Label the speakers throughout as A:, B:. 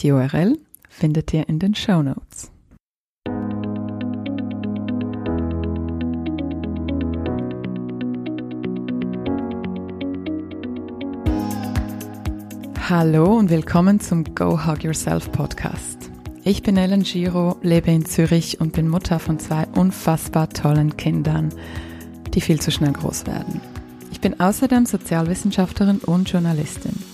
A: Die URL findet ihr in den Show Notes. Hallo und willkommen zum Go Hug Yourself Podcast. Ich bin Ellen Giro, lebe in Zürich und bin Mutter von zwei unfassbar tollen Kindern, die viel zu schnell groß werden. Ich bin außerdem Sozialwissenschaftlerin und Journalistin.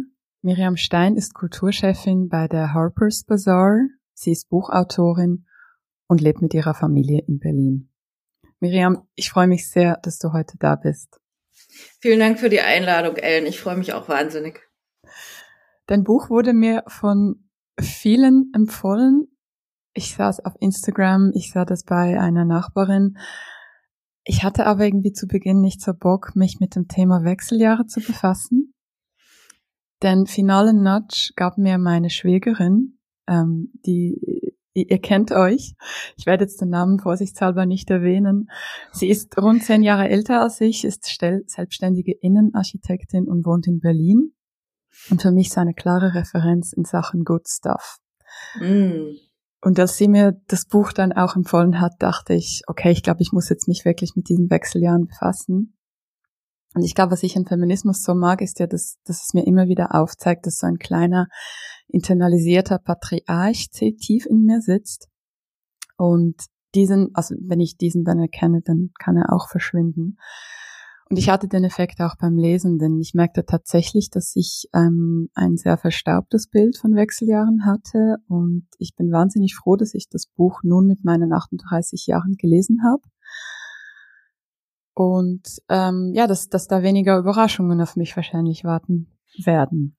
A: Miriam Stein ist Kulturchefin bei der Harper's Bazaar. Sie ist Buchautorin und lebt mit ihrer Familie in Berlin. Miriam, ich freue mich sehr, dass du heute da bist.
B: Vielen Dank für die Einladung, Ellen. Ich freue mich auch wahnsinnig.
A: Dein Buch wurde mir von vielen empfohlen. Ich sah es auf Instagram, ich sah das bei einer Nachbarin. Ich hatte aber irgendwie zu Beginn nicht so Bock, mich mit dem Thema Wechseljahre zu befassen. Den finalen Nudge gab mir meine Schwägerin, ähm, die ihr kennt euch. Ich werde jetzt den Namen vorsichtshalber nicht erwähnen. Sie ist rund zehn Jahre älter als ich, ist selbstständige Innenarchitektin und wohnt in Berlin und für mich so eine klare Referenz in Sachen Good Stuff. Mm. Und als sie mir das Buch dann auch empfohlen hat, dachte ich, okay, ich glaube, ich muss jetzt mich wirklich mit diesen Wechseljahren befassen. Und ich glaube, was ich an Feminismus so mag, ist ja, dass, dass es mir immer wieder aufzeigt, dass so ein kleiner internalisierter Patriarch tief in mir sitzt. Und diesen, also wenn ich diesen dann erkenne, dann kann er auch verschwinden. Und ich hatte den Effekt auch beim Lesen, denn ich merkte tatsächlich, dass ich ähm, ein sehr verstaubtes Bild von Wechseljahren hatte. Und ich bin wahnsinnig froh, dass ich das Buch nun mit meinen 38 Jahren gelesen habe. Und ähm, ja, dass, dass da weniger Überraschungen auf mich wahrscheinlich warten werden.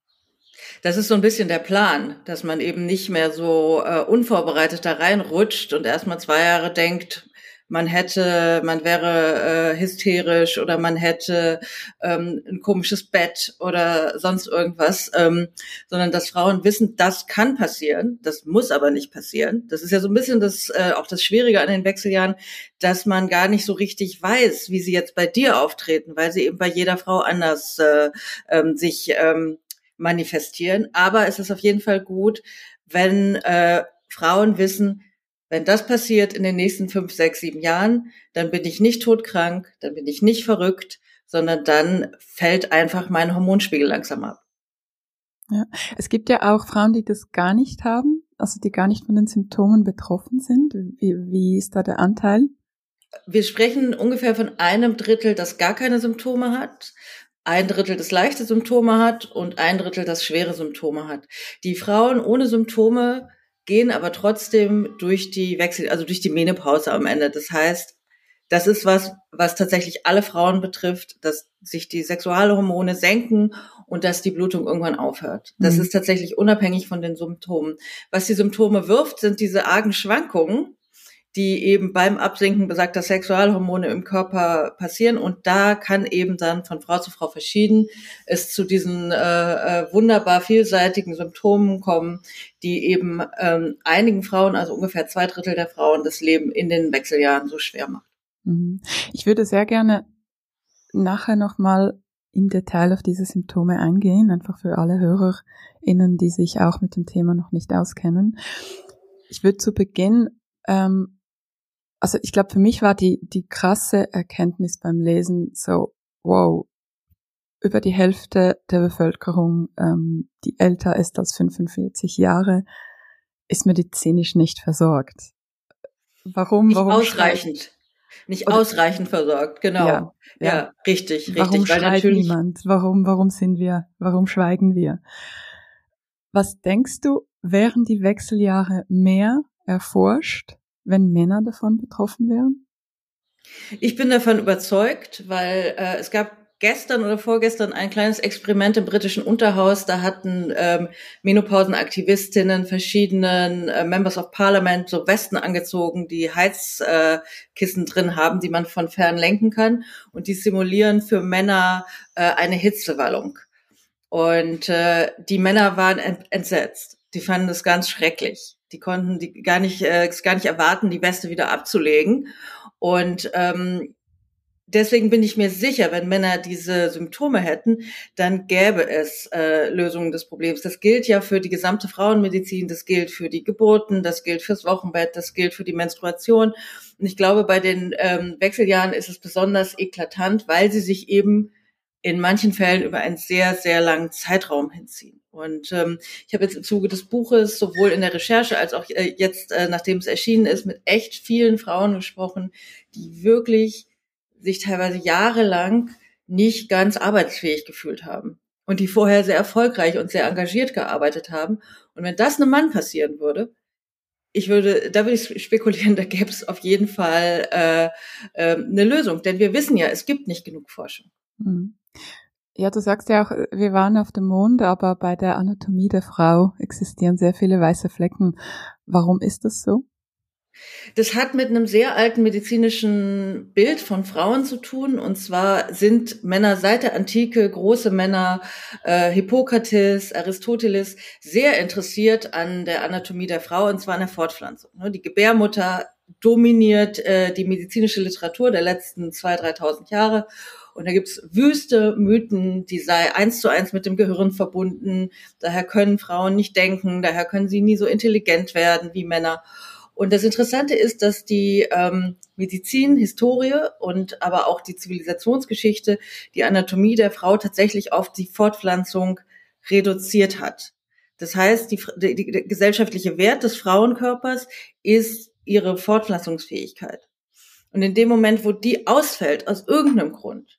B: Das ist so ein bisschen der Plan, dass man eben nicht mehr so äh, unvorbereitet da reinrutscht und erstmal zwei Jahre denkt, man hätte, man wäre äh, hysterisch oder man hätte ähm, ein komisches Bett oder sonst irgendwas, ähm, sondern dass Frauen wissen, das kann passieren, das muss aber nicht passieren. Das ist ja so ein bisschen das äh, auch das Schwierige an den Wechseljahren, dass man gar nicht so richtig weiß, wie sie jetzt bei dir auftreten, weil sie eben bei jeder Frau anders äh, ähm, sich ähm, manifestieren. Aber es ist auf jeden Fall gut, wenn äh, Frauen wissen, wenn das passiert in den nächsten fünf, sechs, sieben Jahren, dann bin ich nicht todkrank, dann bin ich nicht verrückt, sondern dann fällt einfach mein Hormonspiegel langsam ab.
A: Ja, es gibt ja auch Frauen, die das gar nicht haben, also die gar nicht von den Symptomen betroffen sind. Wie, wie ist da der Anteil?
B: Wir sprechen ungefähr von einem Drittel, das gar keine Symptome hat ein Drittel das leichte Symptome hat und ein Drittel das schwere Symptome hat. Die Frauen ohne Symptome gehen aber trotzdem durch die Wechsel, also durch die Menopause am Ende. Das heißt, Das ist was, was tatsächlich alle Frauen betrifft, dass sich die Sexualhormone senken und dass die Blutung irgendwann aufhört. Das mhm. ist tatsächlich unabhängig von den Symptomen. Was die Symptome wirft, sind diese argen Schwankungen, die eben beim Absinken besagter Sexualhormone im Körper passieren. Und da kann eben dann von Frau zu Frau verschieden es zu diesen äh, äh, wunderbar vielseitigen Symptomen kommen, die eben ähm, einigen Frauen, also ungefähr zwei Drittel der Frauen, das Leben in den Wechseljahren so schwer macht.
A: Mhm. Ich würde sehr gerne nachher nochmal im Detail auf diese Symptome eingehen, einfach für alle HörerInnen, die sich auch mit dem Thema noch nicht auskennen. Ich würde zu Beginn, ähm, also ich glaube, für mich war die, die krasse Erkenntnis beim Lesen so, wow, über die Hälfte der Bevölkerung, ähm, die älter ist als 45 Jahre, ist medizinisch nicht versorgt.
B: Warum? Nicht warum ausreichend nicht Oder, ausreichend versorgt, genau. Ja, ja. ja richtig, richtig.
A: Warum weil natürlich niemand? Warum, warum sind wir, warum schweigen wir? Was denkst du, wären die Wechseljahre mehr erforscht, wenn Männer davon betroffen wären?
B: Ich bin davon überzeugt, weil äh, es gab gestern oder vorgestern ein kleines Experiment im britischen Unterhaus. Da hatten ähm, Menopausenaktivistinnen verschiedenen äh, Members of Parliament so Westen angezogen, die Heizkissen äh, drin haben, die man von fern lenken kann. Und die simulieren für Männer äh, eine Hitzewallung. Und äh, die Männer waren ent entsetzt. Die fanden das ganz schrecklich. Die konnten die gar nicht, äh, gar nicht erwarten, die Weste wieder abzulegen. Und ähm, deswegen bin ich mir sicher, wenn Männer diese Symptome hätten, dann gäbe es äh, Lösungen des Problems. Das gilt ja für die gesamte Frauenmedizin, das gilt für die Geburten, das gilt fürs Wochenbett, das gilt für die Menstruation. Und ich glaube, bei den ähm, Wechseljahren ist es besonders eklatant, weil sie sich eben in manchen Fällen über einen sehr, sehr langen Zeitraum hinziehen. Und ähm, ich habe jetzt im Zuge des Buches sowohl in der Recherche als auch äh, jetzt, äh, nachdem es erschienen ist, mit echt vielen Frauen gesprochen, die wirklich sich teilweise jahrelang nicht ganz arbeitsfähig gefühlt haben und die vorher sehr erfolgreich und sehr engagiert gearbeitet haben. Und wenn das einem Mann passieren würde, ich würde, da würde ich spekulieren, da gäbe es auf jeden Fall äh, äh, eine Lösung, denn wir wissen ja, es gibt nicht genug Forschung.
A: Mhm. Ja, du sagst ja auch, wir waren auf dem Mond, aber bei der Anatomie der Frau existieren sehr viele weiße Flecken. Warum ist das so?
B: Das hat mit einem sehr alten medizinischen Bild von Frauen zu tun. Und zwar sind Männer seit der Antike, große Männer, äh, Hippokrates, Aristoteles, sehr interessiert an der Anatomie der Frau, und zwar an der Fortpflanzung. Ne, die Gebärmutter dominiert äh, die medizinische Literatur der letzten 2.000, 3.000 Jahre. Und da gibt's wüste Mythen, die sei eins zu eins mit dem Gehirn verbunden. Daher können Frauen nicht denken, daher können sie nie so intelligent werden wie Männer. Und das Interessante ist, dass die ähm, Medizin, Historie und aber auch die Zivilisationsgeschichte die Anatomie der Frau tatsächlich auf die Fortpflanzung reduziert hat. Das heißt, die, die, die gesellschaftliche Wert des Frauenkörpers ist ihre Fortpflanzungsfähigkeit. Und in dem Moment, wo die ausfällt, aus irgendeinem Grund,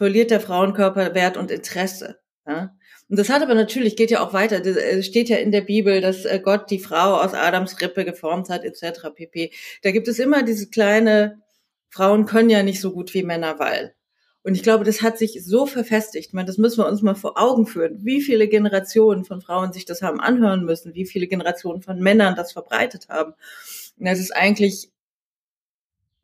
B: verliert der Frauenkörper Wert und Interesse. Ja? Und das hat aber natürlich, geht ja auch weiter, es äh, steht ja in der Bibel, dass äh, Gott die Frau aus Adams Rippe geformt hat, etc. pp. Da gibt es immer diese kleine, Frauen können ja nicht so gut wie Männer, weil. Und ich glaube, das hat sich so verfestigt. Meine, das müssen wir uns mal vor Augen führen, wie viele Generationen von Frauen sich das haben anhören müssen, wie viele Generationen von Männern das verbreitet haben. Und das ist eigentlich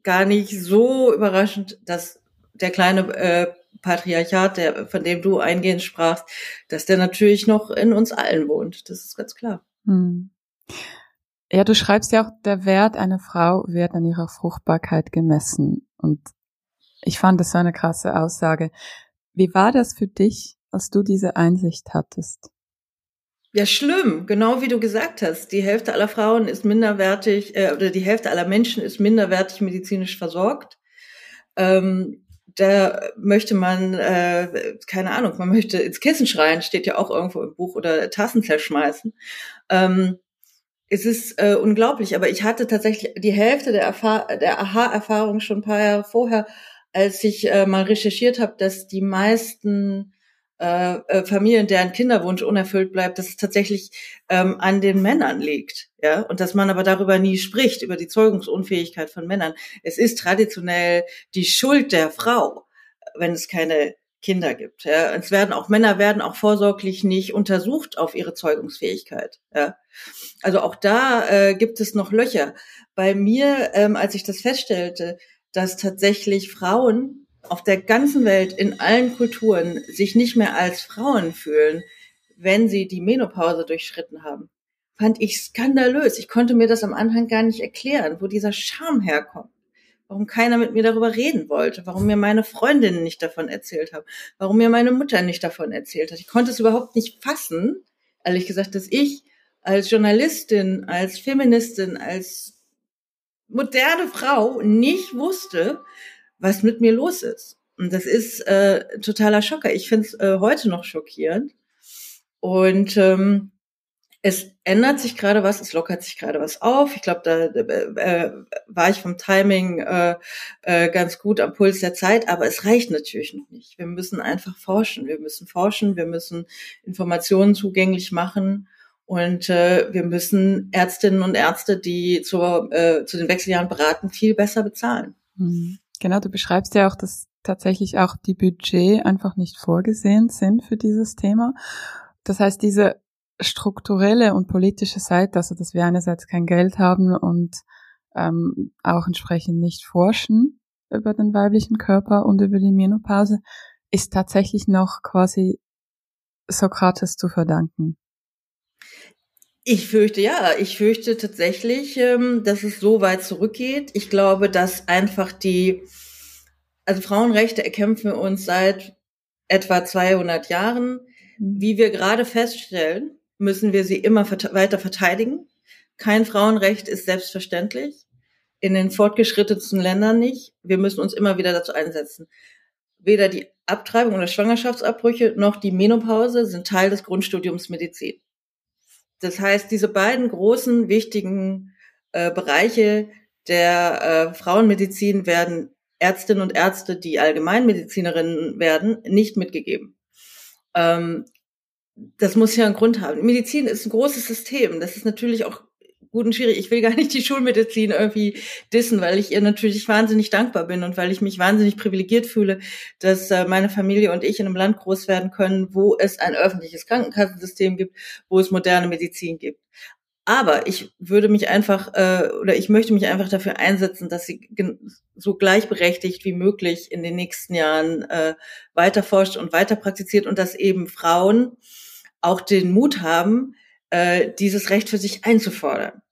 B: gar nicht so überraschend, dass der kleine äh, Patriarchat, der, von dem du eingehend sprachst, dass der natürlich noch in uns allen wohnt. Das ist ganz klar. Hm.
A: Ja, du schreibst ja auch, der Wert einer Frau wird an ihrer Fruchtbarkeit gemessen. Und ich fand das so eine krasse Aussage. Wie war das für dich, als du diese Einsicht hattest?
B: Ja, schlimm, genau wie du gesagt hast. Die Hälfte aller Frauen ist minderwertig, äh, oder die Hälfte aller Menschen ist minderwertig medizinisch versorgt. Ähm, da möchte man, äh, keine Ahnung, man möchte ins Kissen schreien, steht ja auch irgendwo im Buch, oder Tassen zerschmeißen. Ähm, es ist äh, unglaublich, aber ich hatte tatsächlich die Hälfte der, der Aha-Erfahrung schon ein paar Jahre vorher, als ich äh, mal recherchiert habe, dass die meisten äh, äh, Familien, deren Kinderwunsch unerfüllt bleibt, dass es tatsächlich ähm, an den Männern liegt, ja, und dass man aber darüber nie spricht über die Zeugungsunfähigkeit von Männern. Es ist traditionell die Schuld der Frau, wenn es keine Kinder gibt. Ja. Es werden auch Männer werden auch vorsorglich nicht untersucht auf ihre Zeugungsfähigkeit. Ja. Also auch da äh, gibt es noch Löcher. Bei mir, ähm, als ich das feststellte, dass tatsächlich Frauen auf der ganzen Welt, in allen Kulturen, sich nicht mehr als Frauen fühlen, wenn sie die Menopause durchschritten haben, fand ich skandalös. Ich konnte mir das am Anfang gar nicht erklären, wo dieser Charme herkommt. Warum keiner mit mir darüber reden wollte, warum mir meine Freundinnen nicht davon erzählt haben, warum mir meine Mutter nicht davon erzählt hat. Ich konnte es überhaupt nicht fassen, ehrlich gesagt, dass ich als Journalistin, als Feministin, als moderne Frau nicht wusste, was mit mir los ist. Und das ist äh, totaler Schocker. Ich finde es äh, heute noch schockierend. Und ähm, es ändert sich gerade was, es lockert sich gerade was auf. Ich glaube, da äh, war ich vom Timing äh, äh, ganz gut am Puls der Zeit, aber es reicht natürlich noch nicht. Wir müssen einfach forschen. Wir müssen forschen, wir müssen Informationen zugänglich machen und äh, wir müssen Ärztinnen und Ärzte, die zur, äh, zu den Wechseljahren beraten, viel besser bezahlen.
A: Mhm. Genau, du beschreibst ja auch, dass tatsächlich auch die Budget einfach nicht vorgesehen sind für dieses Thema. Das heißt, diese strukturelle und politische Seite, also dass wir einerseits kein Geld haben und ähm, auch entsprechend nicht forschen über den weiblichen Körper und über die Menopause, ist tatsächlich noch quasi Sokrates zu verdanken.
B: Ich fürchte ja, ich fürchte tatsächlich, ähm, dass es so weit zurückgeht. Ich glaube, dass einfach die, also Frauenrechte erkämpfen wir uns seit etwa 200 Jahren. Mhm. Wie wir gerade feststellen, müssen wir sie immer weiter verteidigen. Kein Frauenrecht ist selbstverständlich. In den fortgeschrittensten Ländern nicht. Wir müssen uns immer wieder dazu einsetzen. Weder die Abtreibung oder Schwangerschaftsabbrüche noch die Menopause sind Teil des Grundstudiums Medizin. Das heißt, diese beiden großen, wichtigen äh, Bereiche der äh, Frauenmedizin werden Ärztinnen und Ärzte, die Allgemeinmedizinerinnen werden, nicht mitgegeben. Ähm, das muss ja einen Grund haben. Medizin ist ein großes System. Das ist natürlich auch gut und schwierig. Ich will gar nicht die Schulmedizin irgendwie dissen, weil ich ihr natürlich wahnsinnig dankbar bin und weil ich mich wahnsinnig privilegiert fühle, dass äh, meine Familie und ich in einem Land groß werden können, wo es ein öffentliches Krankenkassensystem gibt, wo es moderne Medizin gibt. Aber ich würde mich einfach äh, oder ich möchte mich einfach dafür einsetzen, dass sie so gleichberechtigt wie möglich in den nächsten Jahren äh, weiter und weiter praktiziert und dass eben Frauen auch den Mut haben, äh, dieses Recht für sich einzufordern.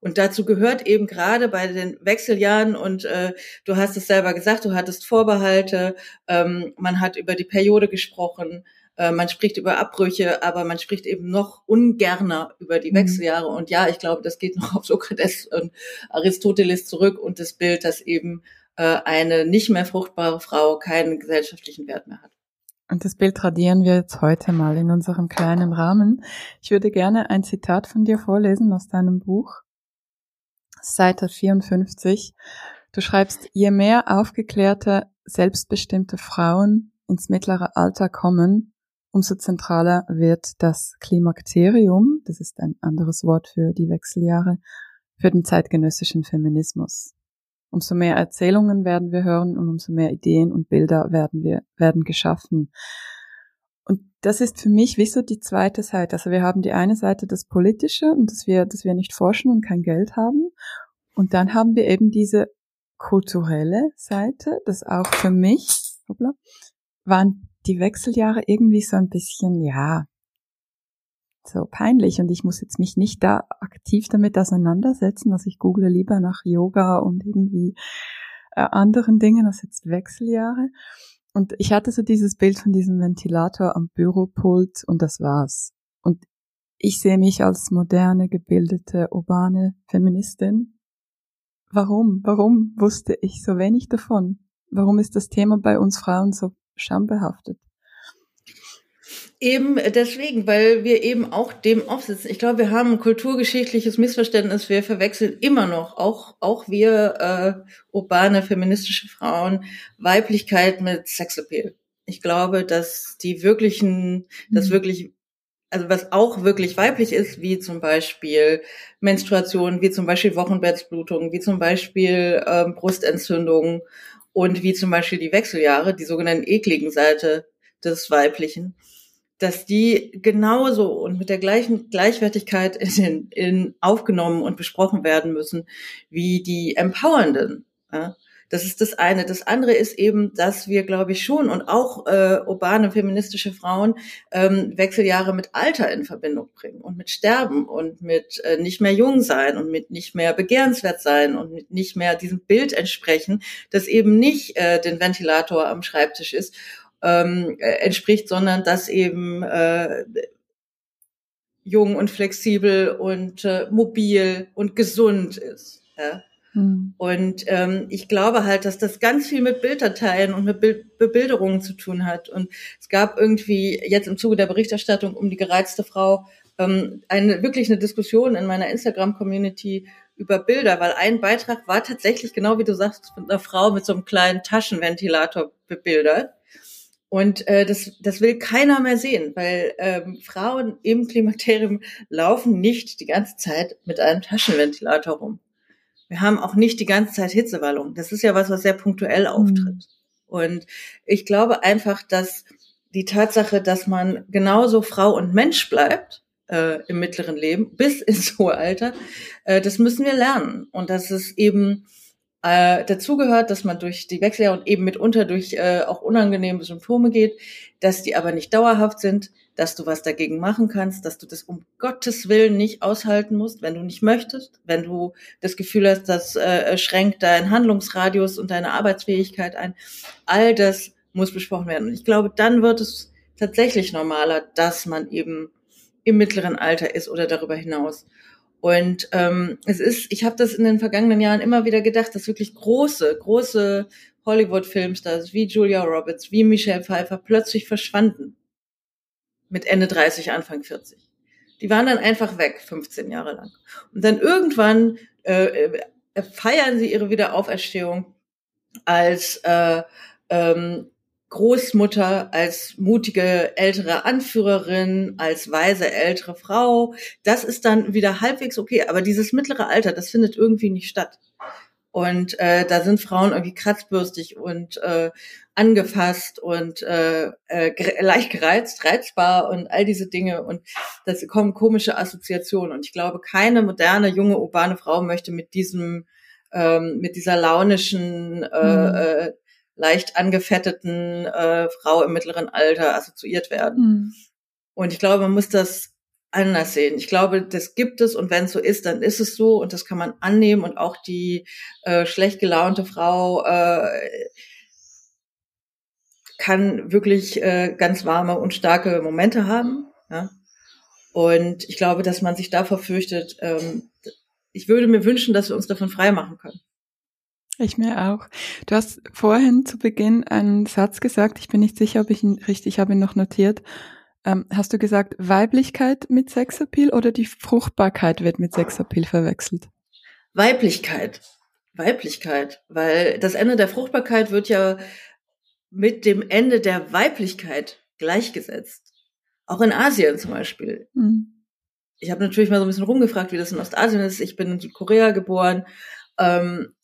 B: Und dazu gehört eben gerade bei den Wechseljahren, und äh, du hast es selber gesagt, du hattest Vorbehalte, ähm, man hat über die Periode gesprochen, äh, man spricht über Abbrüche, aber man spricht eben noch ungerner über die mhm. Wechseljahre. Und ja, ich glaube, das geht noch auf Sokrates und Aristoteles zurück und das Bild, dass eben äh, eine nicht mehr fruchtbare Frau keinen gesellschaftlichen Wert mehr hat.
A: Und das Bild radieren wir jetzt heute mal in unserem kleinen Rahmen. Ich würde gerne ein Zitat von dir vorlesen aus deinem Buch. Seite 54. Du schreibst, je mehr aufgeklärte, selbstbestimmte Frauen ins mittlere Alter kommen, umso zentraler wird das Klimakterium, das ist ein anderes Wort für die Wechseljahre, für den zeitgenössischen Feminismus. Umso mehr Erzählungen werden wir hören und umso mehr Ideen und Bilder werden wir, werden geschaffen. Und das ist für mich wie so die zweite Seite. Also wir haben die eine Seite das Politische und dass wir, dass wir nicht forschen und kein Geld haben. Und dann haben wir eben diese kulturelle Seite, das auch für mich, hoppla, waren die Wechseljahre irgendwie so ein bisschen, ja, so peinlich und ich muss jetzt mich nicht da aktiv damit auseinandersetzen. Also ich google lieber nach Yoga und irgendwie äh, anderen Dingen als jetzt Wechseljahre. Und ich hatte so dieses Bild von diesem Ventilator am Büropult und das war's. Und ich sehe mich als moderne, gebildete, urbane Feministin. Warum? Warum wusste ich so wenig davon? Warum ist das Thema bei uns Frauen so schambehaftet?
B: Eben deswegen, weil wir eben auch dem aufsitzen. Ich glaube, wir haben ein kulturgeschichtliches Missverständnis. Wir verwechseln immer noch, auch, auch wir äh, urbane, feministische Frauen, Weiblichkeit mit Sexappeal. Ich glaube, dass die wirklichen, das mhm. wirklich also was auch wirklich weiblich ist, wie zum Beispiel Menstruation, wie zum Beispiel Wochenbettsblutungen, wie zum Beispiel ähm, Brustentzündungen und wie zum Beispiel die Wechseljahre, die sogenannten ekligen Seite des Weiblichen, dass die genauso und mit der gleichen Gleichwertigkeit in, in aufgenommen und besprochen werden müssen wie die empowernden. Ja? Das ist das eine. Das andere ist eben, dass wir, glaube ich, schon und auch äh, urbane feministische Frauen ähm, Wechseljahre mit Alter in Verbindung bringen und mit Sterben und mit äh, nicht mehr jung sein und mit nicht mehr begehrenswert sein und mit nicht mehr diesem Bild entsprechen, das eben nicht äh, den Ventilator am Schreibtisch ist, ähm, äh, entspricht, sondern das eben äh, jung und flexibel und äh, mobil und gesund ist. Ja? Mhm. Und ähm, ich glaube halt, dass das ganz viel mit Bilddateien und mit Bild Bebilderungen zu tun hat. Und es gab irgendwie jetzt im Zuge der Berichterstattung um die gereizte Frau ähm, eine wirklich eine Diskussion in meiner Instagram-Community über Bilder, weil ein Beitrag war tatsächlich genau wie du sagst mit einer Frau mit so einem kleinen Taschenventilator bebildert. Und äh, das, das will keiner mehr sehen, weil ähm, Frauen im Klimakterium laufen nicht die ganze Zeit mit einem Taschenventilator rum. Wir haben auch nicht die ganze Zeit Hitzewallung. Das ist ja was, was sehr punktuell mhm. auftritt. Mhm. Und ich glaube einfach, dass die Tatsache, dass man genauso Frau und Mensch bleibt äh, im mittleren Leben bis ins hohe Alter, äh, das müssen wir lernen. Und dass es eben äh, dazugehört, dass man durch die Wechseljahre und eben mitunter durch äh, auch unangenehme Symptome geht, dass die aber nicht dauerhaft sind, dass du was dagegen machen kannst, dass du das um Gottes Willen nicht aushalten musst, wenn du nicht möchtest, wenn du das Gefühl hast, das äh, schränkt deinen Handlungsradius und deine Arbeitsfähigkeit ein. All das muss besprochen werden. Und ich glaube, dann wird es tatsächlich normaler, dass man eben im mittleren Alter ist oder darüber hinaus. Und ähm, es ist, ich habe das in den vergangenen Jahren immer wieder gedacht, dass wirklich große, große Hollywood-Filmstars wie Julia Roberts, wie Michelle Pfeiffer plötzlich verschwanden mit Ende 30, Anfang 40. Die waren dann einfach weg, 15 Jahre lang. Und dann irgendwann äh, äh, feiern sie ihre Wiederauferstehung als äh, ähm, Großmutter, als mutige ältere Anführerin, als weise ältere Frau. Das ist dann wieder halbwegs okay. Aber dieses mittlere Alter, das findet irgendwie nicht statt. Und äh, da sind Frauen irgendwie kratzbürstig und äh, angefasst und äh, äh, leicht gereizt, reizbar und all diese Dinge. Und das kommen komische Assoziationen. Und ich glaube, keine moderne, junge, urbane Frau möchte mit diesem, ähm, mit dieser launischen, äh, mhm. Leicht angefetteten äh, Frau im mittleren Alter assoziiert werden. Mhm. Und ich glaube, man muss das anders sehen. Ich glaube, das gibt es und wenn es so ist, dann ist es so und das kann man annehmen und auch die äh, schlecht gelaunte Frau äh, kann wirklich äh, ganz warme und starke Momente haben. Ja? Und ich glaube, dass man sich davor fürchtet. Ähm, ich würde mir wünschen, dass wir uns davon frei machen können.
A: Ich mir auch. Du hast vorhin zu Beginn einen Satz gesagt, ich bin nicht sicher, ob ich ihn richtig habe ihn noch notiert. Ähm, hast du gesagt, Weiblichkeit mit Sexappeal oder die Fruchtbarkeit wird mit Sexappeal verwechselt?
B: Weiblichkeit. Weiblichkeit. Weil das Ende der Fruchtbarkeit wird ja mit dem Ende der Weiblichkeit gleichgesetzt. Auch in Asien zum Beispiel. Mhm. Ich habe natürlich mal so ein bisschen rumgefragt, wie das in Ostasien ist. Ich bin in Südkorea geboren. Ähm,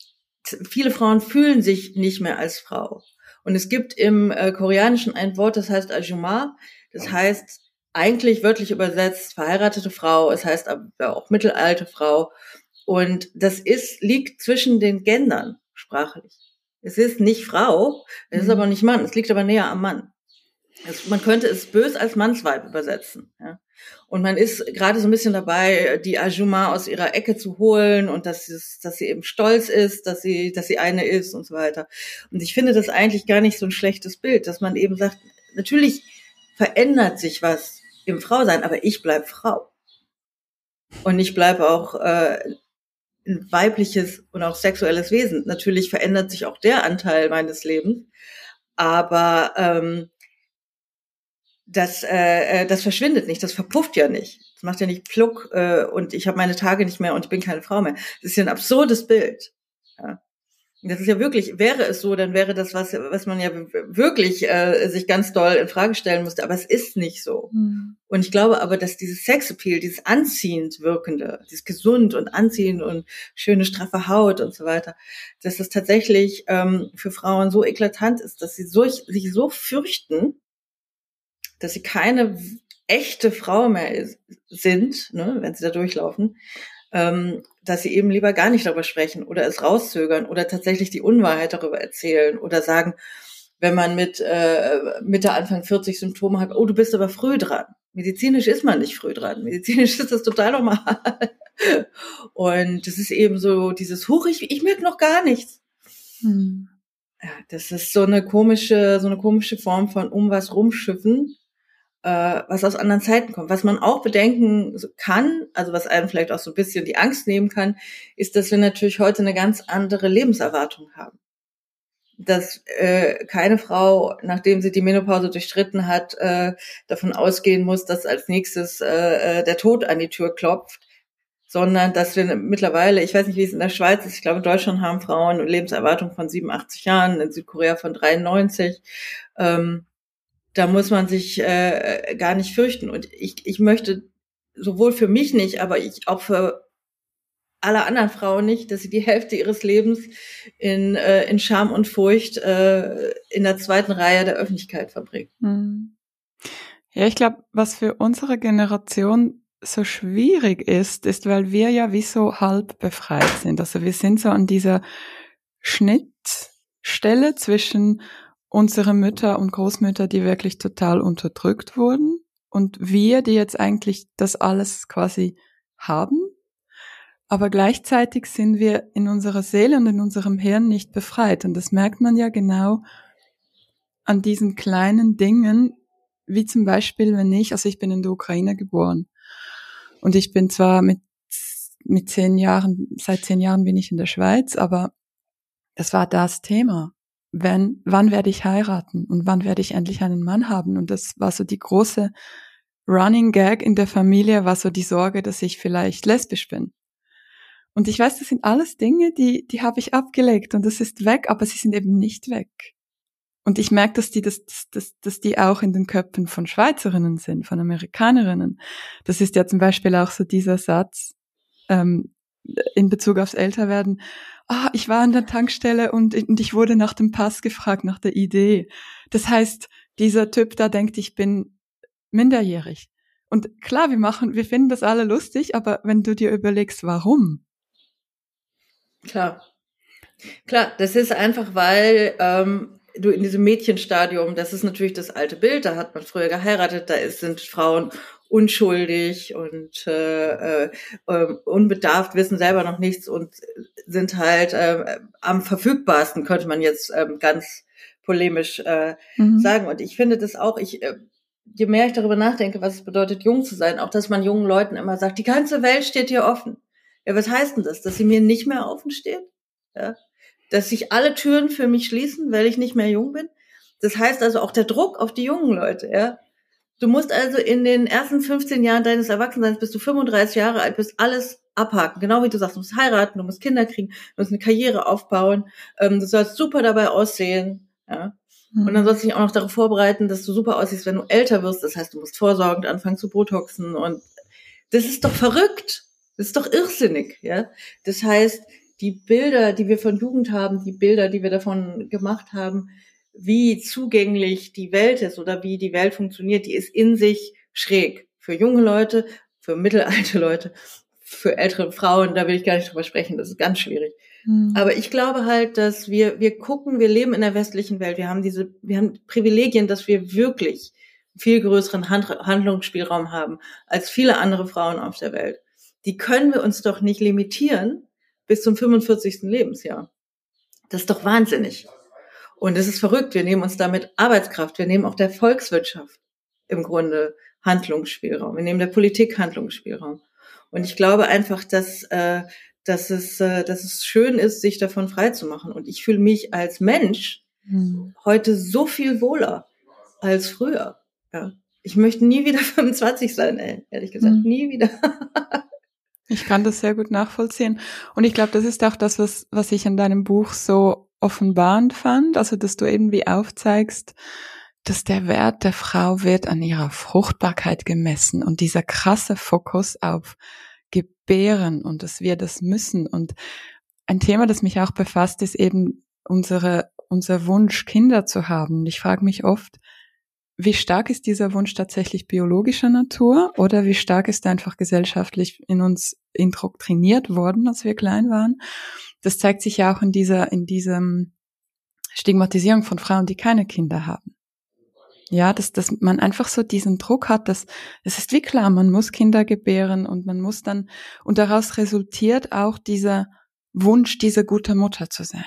B: viele Frauen fühlen sich nicht mehr als Frau. Und es gibt im äh, Koreanischen ein Wort, das heißt Ajuma. Das heißt eigentlich wörtlich übersetzt verheiratete Frau, es heißt aber auch mittelalte Frau. Und das ist, liegt zwischen den Gendern sprachlich. Es ist nicht Frau, es ist mhm. aber nicht Mann, es liegt aber näher am Mann. Es, man könnte es bös als Mannsweib übersetzen. Ja. Und man ist gerade so ein bisschen dabei, die Ajuma aus ihrer Ecke zu holen und dass, es, dass sie eben stolz ist, dass sie, dass sie eine ist und so weiter. Und ich finde das eigentlich gar nicht so ein schlechtes Bild, dass man eben sagt, natürlich verändert sich was im Frausein, aber ich bleib Frau. Und ich bleibe auch äh, ein weibliches und auch sexuelles Wesen. Natürlich verändert sich auch der Anteil meines Lebens, aber ähm, das, äh, äh das verschwindet nicht, das verpufft ja nicht. Das macht ja nicht Pluck äh, und ich habe meine Tage nicht mehr und ich bin keine Frau mehr. Das ist ja ein absurdes Bild. Ja. Das ist ja wirklich, wäre es so, dann wäre das was, was man ja wirklich äh, sich ganz doll in Frage stellen müsste. Aber es ist nicht so. Mhm. Und ich glaube aber, dass dieses Sexappeal, dieses anziehend wirkende, dieses gesund und anziehend und schöne straffe Haut und so weiter, dass das tatsächlich ähm, für Frauen so eklatant ist, dass sie so, sich so fürchten, dass sie keine echte Frau mehr sind, ne, wenn sie da durchlaufen, ähm, dass sie eben lieber gar nicht darüber sprechen oder es rauszögern oder tatsächlich die Unwahrheit darüber erzählen oder sagen, wenn man mit äh, Mitte, Anfang 40 Symptome hat, oh, du bist aber früh dran. Medizinisch ist man nicht früh dran. Medizinisch ist das total normal. Und das ist eben so dieses Huch, ich, ich merke noch gar nichts. Hm. Ja, das ist so eine komische, so eine komische Form von um was rumschiffen, äh, was aus anderen Zeiten kommt. Was man auch bedenken kann, also was einem vielleicht auch so ein bisschen die Angst nehmen kann, ist, dass wir natürlich heute eine ganz andere Lebenserwartung haben. Dass äh, keine Frau, nachdem sie die Menopause durchstritten hat, äh, davon ausgehen muss, dass als nächstes äh, äh der Tod an die Tür klopft, sondern dass wir mittlerweile, ich weiß nicht, wie es in der Schweiz ist, ich glaube, in Deutschland haben Frauen eine Lebenserwartung von 87 Jahren, in Südkorea von 93. Ähm, da muss man sich äh, gar nicht fürchten. Und ich, ich möchte sowohl für mich nicht, aber ich auch für alle anderen Frauen nicht, dass sie die Hälfte ihres Lebens in, äh, in Scham und Furcht äh, in der zweiten Reihe der Öffentlichkeit verbringt. Hm.
A: Ja, ich glaube, was für unsere Generation so schwierig ist, ist, weil wir ja wie so halb befreit sind. Also wir sind so an dieser Schnittstelle zwischen unsere Mütter und Großmütter, die wirklich total unterdrückt wurden und wir, die jetzt eigentlich das alles quasi haben. Aber gleichzeitig sind wir in unserer Seele und in unserem Hirn nicht befreit. Und das merkt man ja genau an diesen kleinen Dingen, wie zum Beispiel, wenn ich, also ich bin in der Ukraine geboren und ich bin zwar mit, mit zehn Jahren, seit zehn Jahren bin ich in der Schweiz, aber das war das Thema wenn, wann werde ich heiraten und wann werde ich endlich einen Mann haben? Und das war so die große Running Gag in der Familie, war so die Sorge, dass ich vielleicht lesbisch bin. Und ich weiß, das sind alles Dinge, die, die habe ich abgelegt und das ist weg, aber sie sind eben nicht weg. Und ich merke, dass die, dass, dass, dass die auch in den Köpfen von Schweizerinnen sind, von Amerikanerinnen. Das ist ja zum Beispiel auch so dieser Satz ähm, in Bezug aufs Älterwerden ah, ich war an der Tankstelle und, und ich wurde nach dem Pass gefragt, nach der Idee. Das heißt, dieser Typ da denkt, ich bin minderjährig. Und klar, wir machen, wir finden das alle lustig, aber wenn du dir überlegst, warum?
B: Klar. Klar, das ist einfach, weil ähm, du in diesem Mädchenstadium, das ist natürlich das alte Bild, da hat man früher geheiratet, da sind Frauen unschuldig und äh, äh, ähm, unbedarft, wissen selber noch nichts und sind halt äh, am verfügbarsten, könnte man jetzt äh, ganz polemisch äh, mhm. sagen. Und ich finde das auch, ich, äh, je mehr ich darüber nachdenke, was es bedeutet, jung zu sein, auch dass man jungen Leuten immer sagt, die ganze Welt steht hier offen. Ja, was heißt denn das? Dass sie mir nicht mehr offen steht? Ja? Dass sich alle Türen für mich schließen, weil ich nicht mehr jung bin? Das heißt also auch der Druck auf die jungen Leute, ja. Du musst also in den ersten 15 Jahren deines Erwachsenseins, bis du 35 Jahre alt bist, alles abhaken. Genau wie du sagst, du musst heiraten, du musst Kinder kriegen, du musst eine Karriere aufbauen, ähm, du sollst super dabei aussehen. Ja? Mhm. Und dann sollst du dich auch noch darauf vorbereiten, dass du super aussiehst, wenn du älter wirst. Das heißt, du musst vorsorgend anfangen zu Botoxen. Und das ist doch verrückt. Das ist doch irrsinnig. Ja? Das heißt, die Bilder, die wir von Jugend haben, die Bilder, die wir davon gemacht haben, wie zugänglich die Welt ist oder wie die Welt funktioniert, die ist in sich schräg. Für junge Leute, für mittelalte Leute, für ältere Frauen, da will ich gar nicht drüber sprechen, das ist ganz schwierig. Mhm. Aber ich glaube halt, dass wir, wir gucken, wir leben in der westlichen Welt, wir haben diese, wir haben Privilegien, dass wir wirklich viel größeren Hand, Handlungsspielraum haben als viele andere Frauen auf der Welt. Die können wir uns doch nicht limitieren bis zum 45. Lebensjahr. Das ist doch wahnsinnig. Und es ist verrückt. Wir nehmen uns damit Arbeitskraft. Wir nehmen auch der Volkswirtschaft im Grunde Handlungsspielraum. Wir nehmen der Politik Handlungsspielraum. Und ich glaube einfach, dass, äh, dass, es, äh, dass es schön ist, sich davon frei zu machen. Und ich fühle mich als Mensch hm. heute so viel wohler als früher. Ja. Ich möchte nie wieder 25 sein, ey, ehrlich gesagt. Hm. Nie wieder.
A: Ich kann das sehr gut nachvollziehen. Und ich glaube, das ist auch das, was, was ich an deinem Buch so offenbarend fand. Also, dass du irgendwie aufzeigst, dass der Wert der Frau wird an ihrer Fruchtbarkeit gemessen und dieser krasse Fokus auf Gebären und dass wir das müssen. Und ein Thema, das mich auch befasst, ist eben unsere, unser Wunsch, Kinder zu haben. Und ich frage mich oft, wie stark ist dieser Wunsch tatsächlich biologischer Natur oder wie stark ist er einfach gesellschaftlich in uns indoktriniert worden, als wir klein waren? Das zeigt sich ja auch in dieser, in diesem Stigmatisierung von Frauen, die keine Kinder haben. Ja, dass, dass man einfach so diesen Druck hat, dass es ist wie klar, man muss Kinder gebären und man muss dann, und daraus resultiert auch dieser Wunsch, diese gute Mutter zu sein.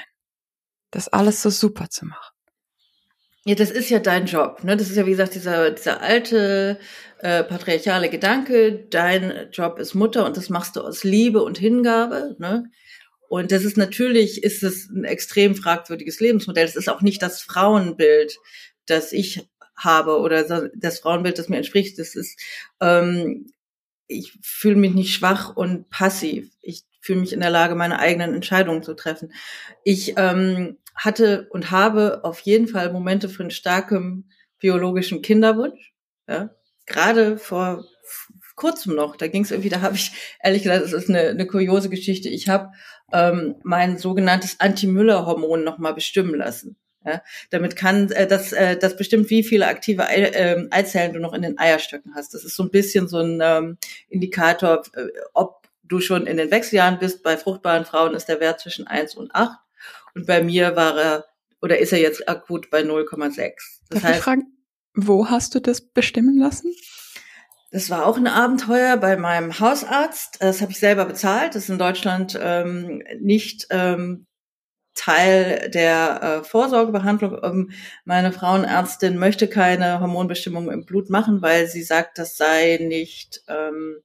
A: Das alles so super zu machen.
B: Ja, das ist ja dein Job. Ne? Das ist ja, wie gesagt, dieser, dieser alte äh, patriarchale Gedanke, dein Job ist Mutter und das machst du aus Liebe und Hingabe. Ne? Und das ist natürlich, ist es ein extrem fragwürdiges Lebensmodell. Das ist auch nicht das Frauenbild, das ich habe oder das Frauenbild, das mir entspricht. Das ist, ähm, ich fühle mich nicht schwach und passiv. Ich fühle mich in der Lage, meine eigenen Entscheidungen zu treffen. Ich ähm, hatte und habe auf jeden Fall Momente von starkem biologischen Kinderwunsch. Ja? Gerade vor kurzem noch, da ging es irgendwie, da habe ich, ehrlich gesagt, es ist eine, eine kuriose Geschichte. Ich habe ähm, mein sogenanntes Anti-Müller-Hormon nochmal bestimmen lassen. Ja, damit kann äh, das, äh, das bestimmt, wie viele aktive Ei, äh, Eizellen du noch in den Eierstöcken hast. Das ist so ein bisschen so ein ähm, Indikator, äh, ob du schon in den Wechseljahren bist. Bei fruchtbaren Frauen ist der Wert zwischen eins und acht und bei mir war er oder ist er jetzt akut bei 0,6.
A: Das Darf heißt, ich fragen, wo hast du das bestimmen lassen?
B: Das war auch ein Abenteuer bei meinem Hausarzt. Das habe ich selber bezahlt. Das ist in Deutschland ähm, nicht ähm, Teil der äh, Vorsorgebehandlung. Ähm, meine Frauenärztin möchte keine Hormonbestimmung im Blut machen, weil sie sagt, das sei nicht ähm,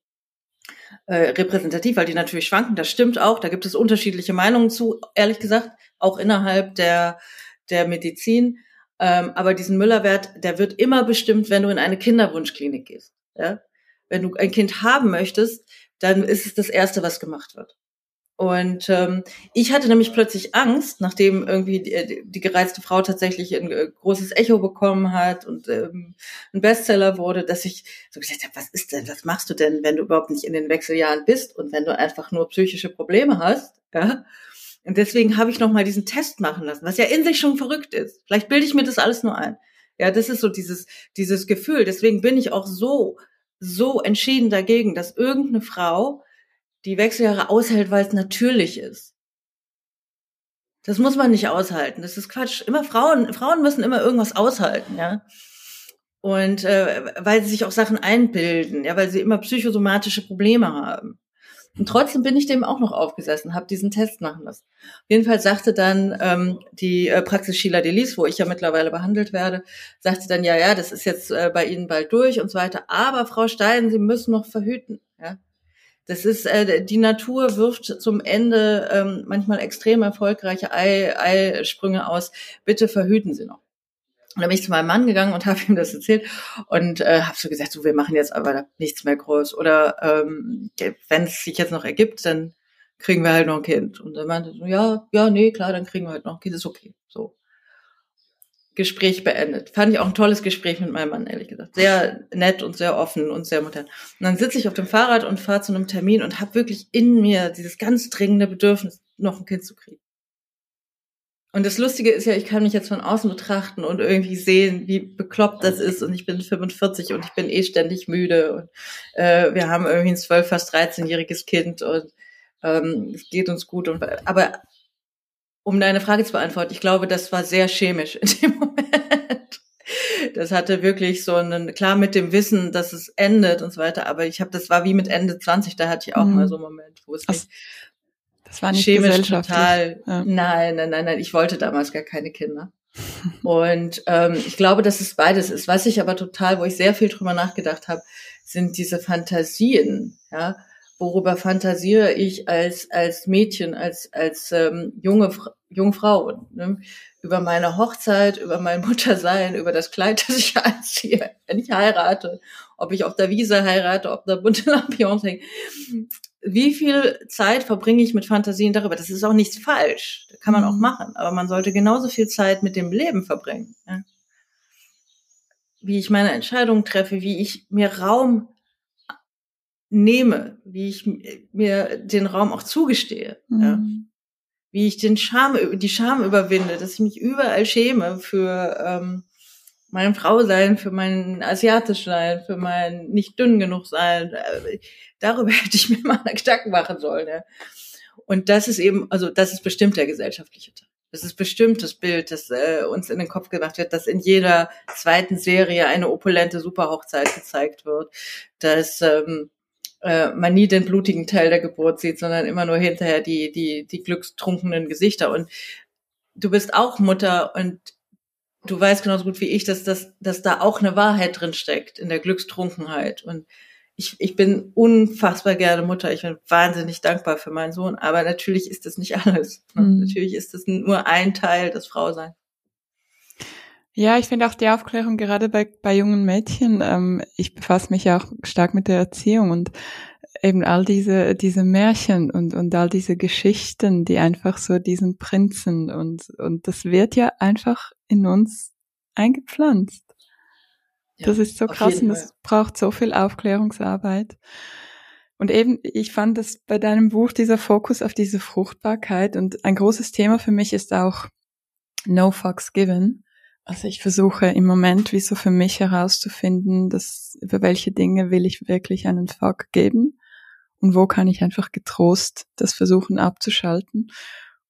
B: äh, repräsentativ, weil die natürlich schwanken. Das stimmt auch. Da gibt es unterschiedliche Meinungen zu, ehrlich gesagt, auch innerhalb der, der Medizin. Ähm, aber diesen Müllerwert, der wird immer bestimmt, wenn du in eine Kinderwunschklinik gehst. Ja? Wenn du ein Kind haben möchtest, dann ist es das Erste, was gemacht wird. Und ähm, ich hatte nämlich plötzlich Angst, nachdem irgendwie die, die gereizte Frau tatsächlich ein äh, großes Echo bekommen hat und ähm, ein Bestseller wurde, dass ich so gesagt habe, was ist denn, was machst du denn, wenn du überhaupt nicht in den Wechseljahren bist und wenn du einfach nur psychische Probleme hast, ja? Und deswegen habe ich noch mal diesen Test machen lassen, was ja in sich schon verrückt ist. Vielleicht bilde ich mir das alles nur ein. Ja, das ist so dieses dieses Gefühl. Deswegen bin ich auch so so entschieden dagegen, dass irgendeine Frau die Wechseljahre aushält, weil es natürlich ist. Das muss man nicht aushalten. Das ist Quatsch. Immer Frauen, Frauen müssen immer irgendwas aushalten, ja. Und äh, weil sie sich auch Sachen einbilden, ja, weil sie immer psychosomatische Probleme haben. Und trotzdem bin ich dem auch noch aufgesessen, habe diesen Test machen lassen. Jedenfalls sagte dann ähm, die äh, Praxis Sheila Delis, wo ich ja mittlerweile behandelt werde, sagte dann, ja, ja, das ist jetzt äh, bei Ihnen bald durch und so weiter. Aber Frau Stein, Sie müssen noch verhüten. Das ist, äh, die Natur wirft zum Ende ähm, manchmal extrem erfolgreiche Ei, Eisprünge aus. Bitte verhüten Sie noch. Und dann bin ich zu meinem Mann gegangen und habe ihm das erzählt und äh, habe so gesagt, so wir machen jetzt aber nichts mehr groß. Oder ähm, wenn es sich jetzt noch ergibt, dann kriegen wir halt noch ein Kind. Und er meinte so, ja, ja, nee, klar, dann kriegen wir halt noch ein Kind, ist okay. So. Gespräch beendet. Fand ich auch ein tolles Gespräch mit meinem Mann, ehrlich gesagt. Sehr nett und sehr offen und sehr modern. Und dann sitze ich auf dem Fahrrad und fahre zu einem Termin und habe wirklich in mir dieses ganz dringende Bedürfnis, noch ein Kind zu kriegen. Und das Lustige ist ja, ich kann mich jetzt von außen betrachten und irgendwie sehen, wie bekloppt das ist. Und ich bin 45 und ich bin eh ständig müde. Und äh, wir haben irgendwie ein 12, fast 13-jähriges Kind und ähm, es geht uns gut. Und, aber um deine Frage zu beantworten, ich glaube, das war sehr chemisch in dem Moment. Das hatte wirklich so einen, klar mit dem Wissen, dass es endet und so weiter, aber ich habe, das war wie mit Ende 20, da hatte ich auch mhm. mal so einen Moment, wo es mich
A: das war nicht chemisch
B: total. Ja. Nein, nein, nein, nein, ich wollte damals gar keine Kinder. und ähm, ich glaube, dass es beides ist. Was ich aber total, wo ich sehr viel drüber nachgedacht habe, sind diese Fantasien, ja worüber fantasiere ich als als Mädchen, als als ähm, junge Jungfrau, ne? über meine Hochzeit, über mein Muttersein, über das Kleid, das ich anziehe, wenn ich heirate, ob ich auf der Wiese heirate, ob da bunte Lampions hängen. wie viel Zeit verbringe ich mit Fantasien darüber? Das ist auch nichts falsch. Das kann man auch mhm. machen. Aber man sollte genauso viel Zeit mit dem Leben verbringen. Ja? Wie ich meine Entscheidungen treffe, wie ich mir Raum nehme, wie ich mir den Raum auch zugestehe. Mhm. Ja? Wie ich den Scham, die Scham überwinde, dass ich mich überall schäme für ähm, mein Frau sein, für mein asiatisch sein, für mein nicht dünn genug sein. Äh, darüber hätte ich mir mal Gedanken machen sollen. Ja. Und das ist eben, also das ist bestimmt der gesellschaftliche Teil. Das ist bestimmt das Bild, das äh, uns in den Kopf gemacht wird, dass in jeder zweiten Serie eine opulente Superhochzeit gezeigt wird, dass ähm, äh, man nie den blutigen Teil der Geburt sieht, sondern immer nur hinterher die die die glückstrunkenen Gesichter. Und du bist auch Mutter und du weißt genauso gut wie ich, dass, dass, dass da auch eine Wahrheit drin steckt in der Glückstrunkenheit. Und ich, ich bin unfassbar gerne Mutter. Ich bin wahnsinnig dankbar für meinen Sohn. Aber natürlich ist das nicht alles. Mhm. Natürlich ist das nur ein Teil des Frauseins.
A: Ja, ich finde auch die Aufklärung gerade bei, bei jungen Mädchen, ähm, ich befasse mich ja auch stark mit der Erziehung und eben all diese, diese Märchen und, und all diese Geschichten, die einfach so diesen Prinzen und, und das wird ja einfach in uns eingepflanzt. Ja, das ist so krass und es braucht so viel Aufklärungsarbeit. Und eben, ich fand das bei deinem Buch dieser Fokus auf diese Fruchtbarkeit und ein großes Thema für mich ist auch No Fucks Given. Also ich versuche im Moment wie so für mich herauszufinden, dass über welche Dinge will ich wirklich einen Fuck geben und wo kann ich einfach getrost das versuchen abzuschalten.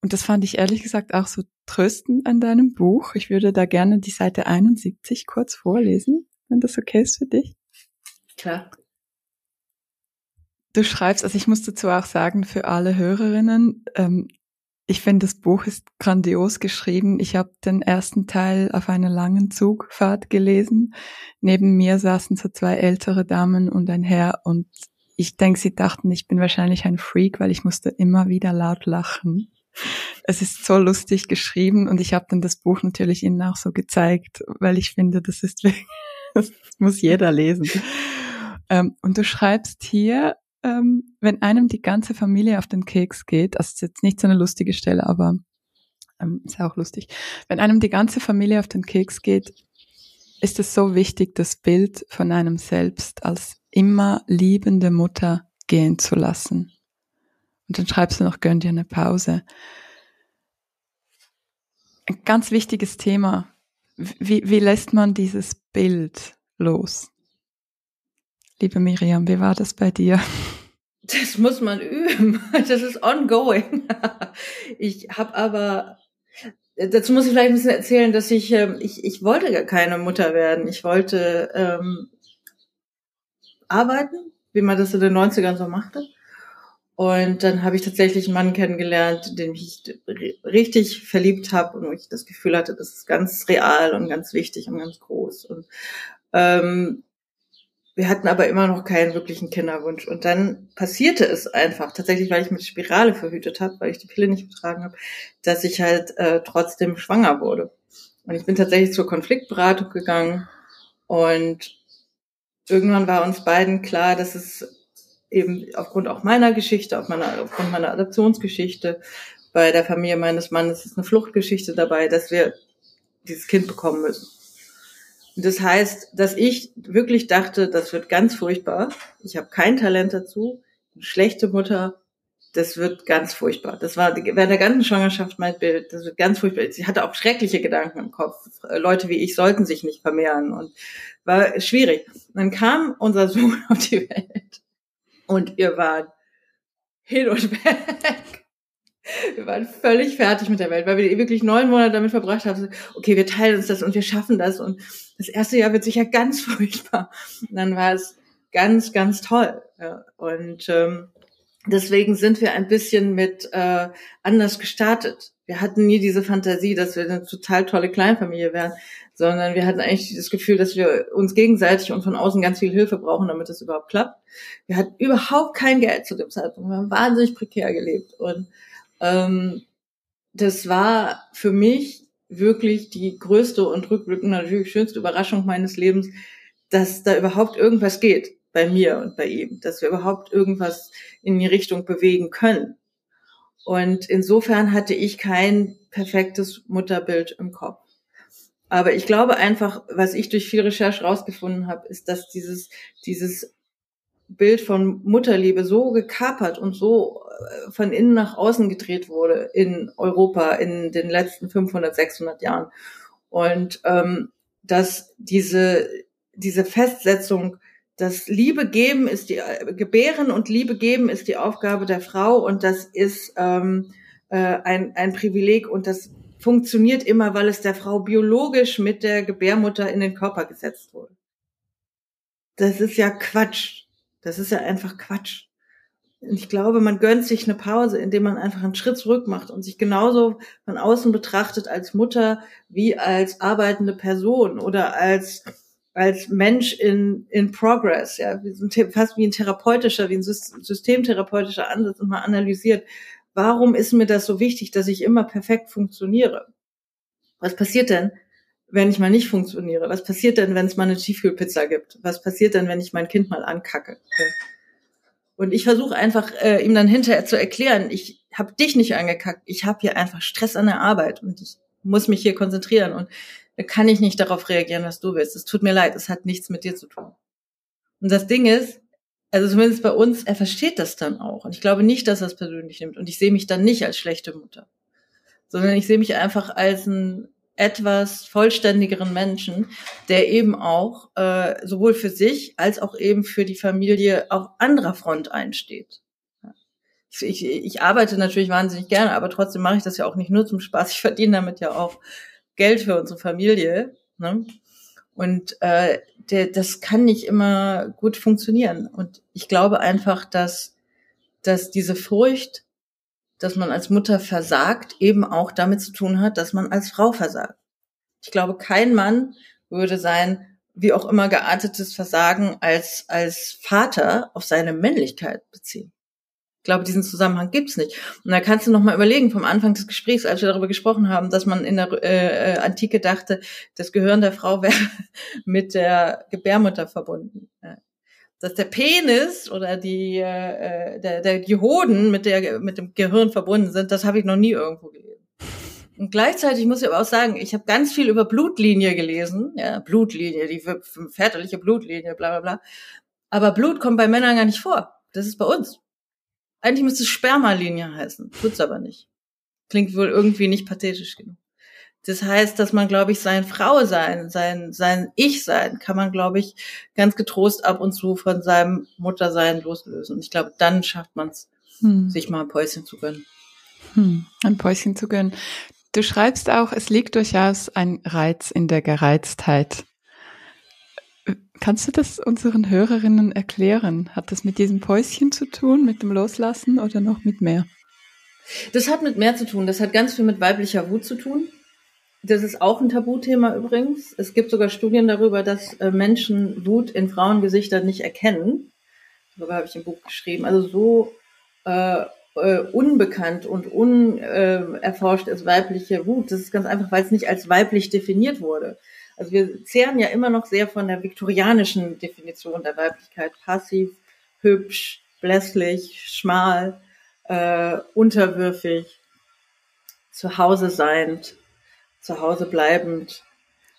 A: Und das fand ich ehrlich gesagt auch so tröstend an deinem Buch. Ich würde da gerne die Seite 71 kurz vorlesen, wenn das okay ist für dich.
B: Klar.
A: Du schreibst, also ich muss dazu auch sagen, für alle Hörerinnen, ähm, ich finde, das Buch ist grandios geschrieben. Ich habe den ersten Teil auf einer langen Zugfahrt gelesen. Neben mir saßen so zwei ältere Damen und ein Herr und ich denke, sie dachten, ich bin wahrscheinlich ein Freak, weil ich musste immer wieder laut lachen. Es ist so lustig geschrieben und ich habe dann das Buch natürlich ihnen auch so gezeigt, weil ich finde, das ist das muss jeder lesen. Ähm, und du schreibst hier, ähm, wenn einem die ganze Familie auf den Keks geht, das ist jetzt nicht so eine lustige Stelle, aber ähm, ist auch lustig. Wenn einem die ganze Familie auf den Keks geht, ist es so wichtig, das Bild von einem selbst als immer liebende Mutter gehen zu lassen. Und dann schreibst du noch, gönn dir eine Pause. Ein ganz wichtiges Thema. Wie, wie lässt man dieses Bild los? Liebe Miriam, wie war das bei dir?
B: Das muss man üben. Das ist ongoing. Ich habe aber, dazu muss ich vielleicht ein bisschen erzählen, dass ich, ähm, ich, ich wollte gar keine Mutter werden. Ich wollte ähm, arbeiten, wie man das in den 90ern so machte. Und dann habe ich tatsächlich einen Mann kennengelernt, den ich richtig verliebt habe und wo ich das Gefühl hatte, das ist ganz real und ganz wichtig und ganz groß. Und ähm, wir hatten aber immer noch keinen wirklichen Kinderwunsch. Und dann passierte es einfach, tatsächlich, weil ich mit Spirale verhütet habe, weil ich die Pille nicht betragen habe, dass ich halt äh, trotzdem schwanger wurde. Und ich bin tatsächlich zur Konfliktberatung gegangen und irgendwann war uns beiden klar, dass es eben aufgrund auch meiner Geschichte, auf meiner, aufgrund meiner Adoptionsgeschichte, bei der Familie meines Mannes ist eine Fluchtgeschichte dabei, dass wir dieses Kind bekommen müssen. Das heißt, dass ich wirklich dachte, das wird ganz furchtbar. Ich habe kein Talent dazu, eine schlechte Mutter, das wird ganz furchtbar. Das war während der ganzen Schwangerschaft mein Bild. Das wird ganz furchtbar. Ich hatte auch schreckliche Gedanken im Kopf. Leute wie ich sollten sich nicht vermehren und war schwierig. Und dann kam unser Sohn auf die Welt und wir waren hin und weg. Wir waren völlig fertig mit der Welt, weil wir wirklich neun Monate damit verbracht haben. Okay, wir teilen uns das und wir schaffen das. Und das erste Jahr wird sicher ganz furchtbar. Und dann war es ganz, ganz toll. Und ähm, deswegen sind wir ein bisschen mit äh, anders gestartet. Wir hatten nie diese Fantasie, dass wir eine total tolle Kleinfamilie wären, sondern wir hatten eigentlich das Gefühl, dass wir uns gegenseitig und von außen ganz viel Hilfe brauchen, damit es überhaupt klappt. Wir hatten überhaupt kein Geld zu dem Zeitpunkt. Wir haben wahnsinnig prekär gelebt und ähm, das war für mich wirklich die größte und rückblickend natürlich schönste Überraschung meines Lebens, dass da überhaupt irgendwas geht bei mir und bei ihm, dass wir überhaupt irgendwas in die Richtung bewegen können. Und insofern hatte ich kein perfektes Mutterbild im Kopf. Aber ich glaube einfach, was ich durch viel Recherche rausgefunden habe, ist, dass dieses, dieses Bild von Mutterliebe so gekapert und so äh, von innen nach außen gedreht wurde in Europa in den letzten 500, 600 Jahren. Und ähm, dass diese, diese Festsetzung, dass Liebe geben ist die, äh, gebären und Liebe geben ist die Aufgabe der Frau und das ist ähm, äh, ein, ein Privileg und das funktioniert immer, weil es der Frau biologisch mit der Gebärmutter in den Körper gesetzt wurde. Das ist ja Quatsch. Das ist ja einfach Quatsch. Ich glaube, man gönnt sich eine Pause, indem man einfach einen Schritt zurück macht und sich genauso von außen betrachtet als Mutter wie als arbeitende Person oder als als Mensch in, in Progress, ja, fast wie ein therapeutischer, wie ein systemtherapeutischer Ansatz und mal analysiert, warum ist mir das so wichtig, dass ich immer perfekt funktioniere? Was passiert denn, wenn ich mal nicht funktioniere? Was passiert denn, wenn es mal eine Tiefkühlpizza gibt? Was passiert denn, wenn ich mein Kind mal ankacke? Und ich versuche einfach äh, ihm dann hinterher zu erklären, ich habe dich nicht angekackt, ich habe hier einfach Stress an der Arbeit und ich muss mich hier konzentrieren und da kann ich nicht darauf reagieren, was du willst. Es tut mir leid, es hat nichts mit dir zu tun. Und das Ding ist, also zumindest bei uns, er versteht das dann auch. Und ich glaube nicht, dass er es persönlich nimmt. Und ich sehe mich dann nicht als schlechte Mutter, sondern ich sehe mich einfach als ein etwas vollständigeren Menschen, der eben auch äh, sowohl für sich als auch eben für die Familie auf anderer Front einsteht. Ich, ich, arbeite natürlich wahnsinnig gerne, aber trotzdem mache ich das ja auch nicht nur zum Spaß. Ich verdiene damit ja auch Geld für unsere Familie. Ne? Und äh, der, das kann nicht immer gut funktionieren. Und ich glaube einfach, dass, dass diese Furcht dass man als Mutter versagt, eben auch damit zu tun hat, dass man als Frau versagt. Ich glaube, kein Mann würde sein, wie auch immer geartetes Versagen als, als Vater auf seine Männlichkeit beziehen. Ich glaube, diesen Zusammenhang gibt's nicht. Und da kannst du noch mal überlegen, vom Anfang des Gesprächs, als wir darüber gesprochen haben, dass man in der äh, äh Antike dachte, das Gehirn der Frau wäre mit der Gebärmutter verbunden dass der Penis oder die, äh, der, der, die Hoden mit, der, mit dem Gehirn verbunden sind, das habe ich noch nie irgendwo gelesen. Und gleichzeitig muss ich aber auch sagen, ich habe ganz viel über Blutlinie gelesen, ja, Blutlinie, die väterliche Blutlinie, bla bla bla. Aber Blut kommt bei Männern gar nicht vor. Das ist bei uns. Eigentlich müsste es Spermalinie heißen, tut's aber nicht. Klingt wohl irgendwie nicht pathetisch genug. Das heißt, dass man, glaube ich, sein Frau sein, sein, sein Ich sein, kann man, glaube ich, ganz getrost ab und zu von seinem Muttersein loslösen. Und ich glaube, dann schafft man es, hm. sich mal ein Päuschen zu gönnen.
A: Hm, ein Päuschen zu gönnen. Du schreibst auch, es liegt durchaus ein Reiz in der Gereiztheit. Kannst du das unseren Hörerinnen erklären? Hat das mit diesem Päuschen zu tun, mit dem Loslassen oder noch mit mehr?
B: Das hat mit mehr zu tun. Das hat ganz viel mit weiblicher Wut zu tun. Das ist auch ein Tabuthema übrigens. Es gibt sogar Studien darüber, dass äh, Menschen Wut in Frauengesichtern nicht erkennen. Darüber habe ich ein Buch geschrieben. Also so äh, äh, unbekannt und unerforscht ist weibliche Wut. Das ist ganz einfach, weil es nicht als weiblich definiert wurde. Also wir zehren ja immer noch sehr von der viktorianischen Definition der Weiblichkeit. Passiv, hübsch, blässlich, schmal, äh, unterwürfig, zu Hause seiend, zu Hause bleibend,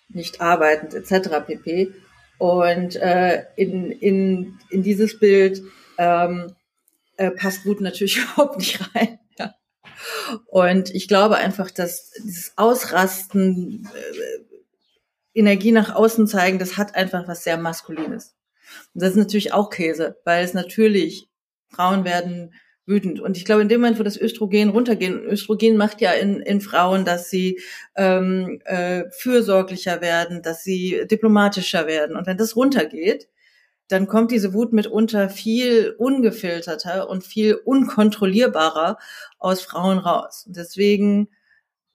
B: nicht arbeitend etc. pp. Und äh, in, in, in dieses Bild ähm, äh, passt Wut natürlich überhaupt nicht rein. Ja. Und ich glaube einfach, dass dieses Ausrasten, äh, Energie nach außen zeigen, das hat einfach was sehr Maskulines. Und das ist natürlich auch Käse, weil es natürlich Frauen werden wütend. Und ich glaube, in dem Moment, wo das Östrogen runtergeht, Östrogen macht ja in, in Frauen, dass sie ähm, äh, fürsorglicher werden, dass sie diplomatischer werden. Und wenn das runtergeht, dann kommt diese Wut mitunter viel ungefilterter und viel unkontrollierbarer aus Frauen raus. Und deswegen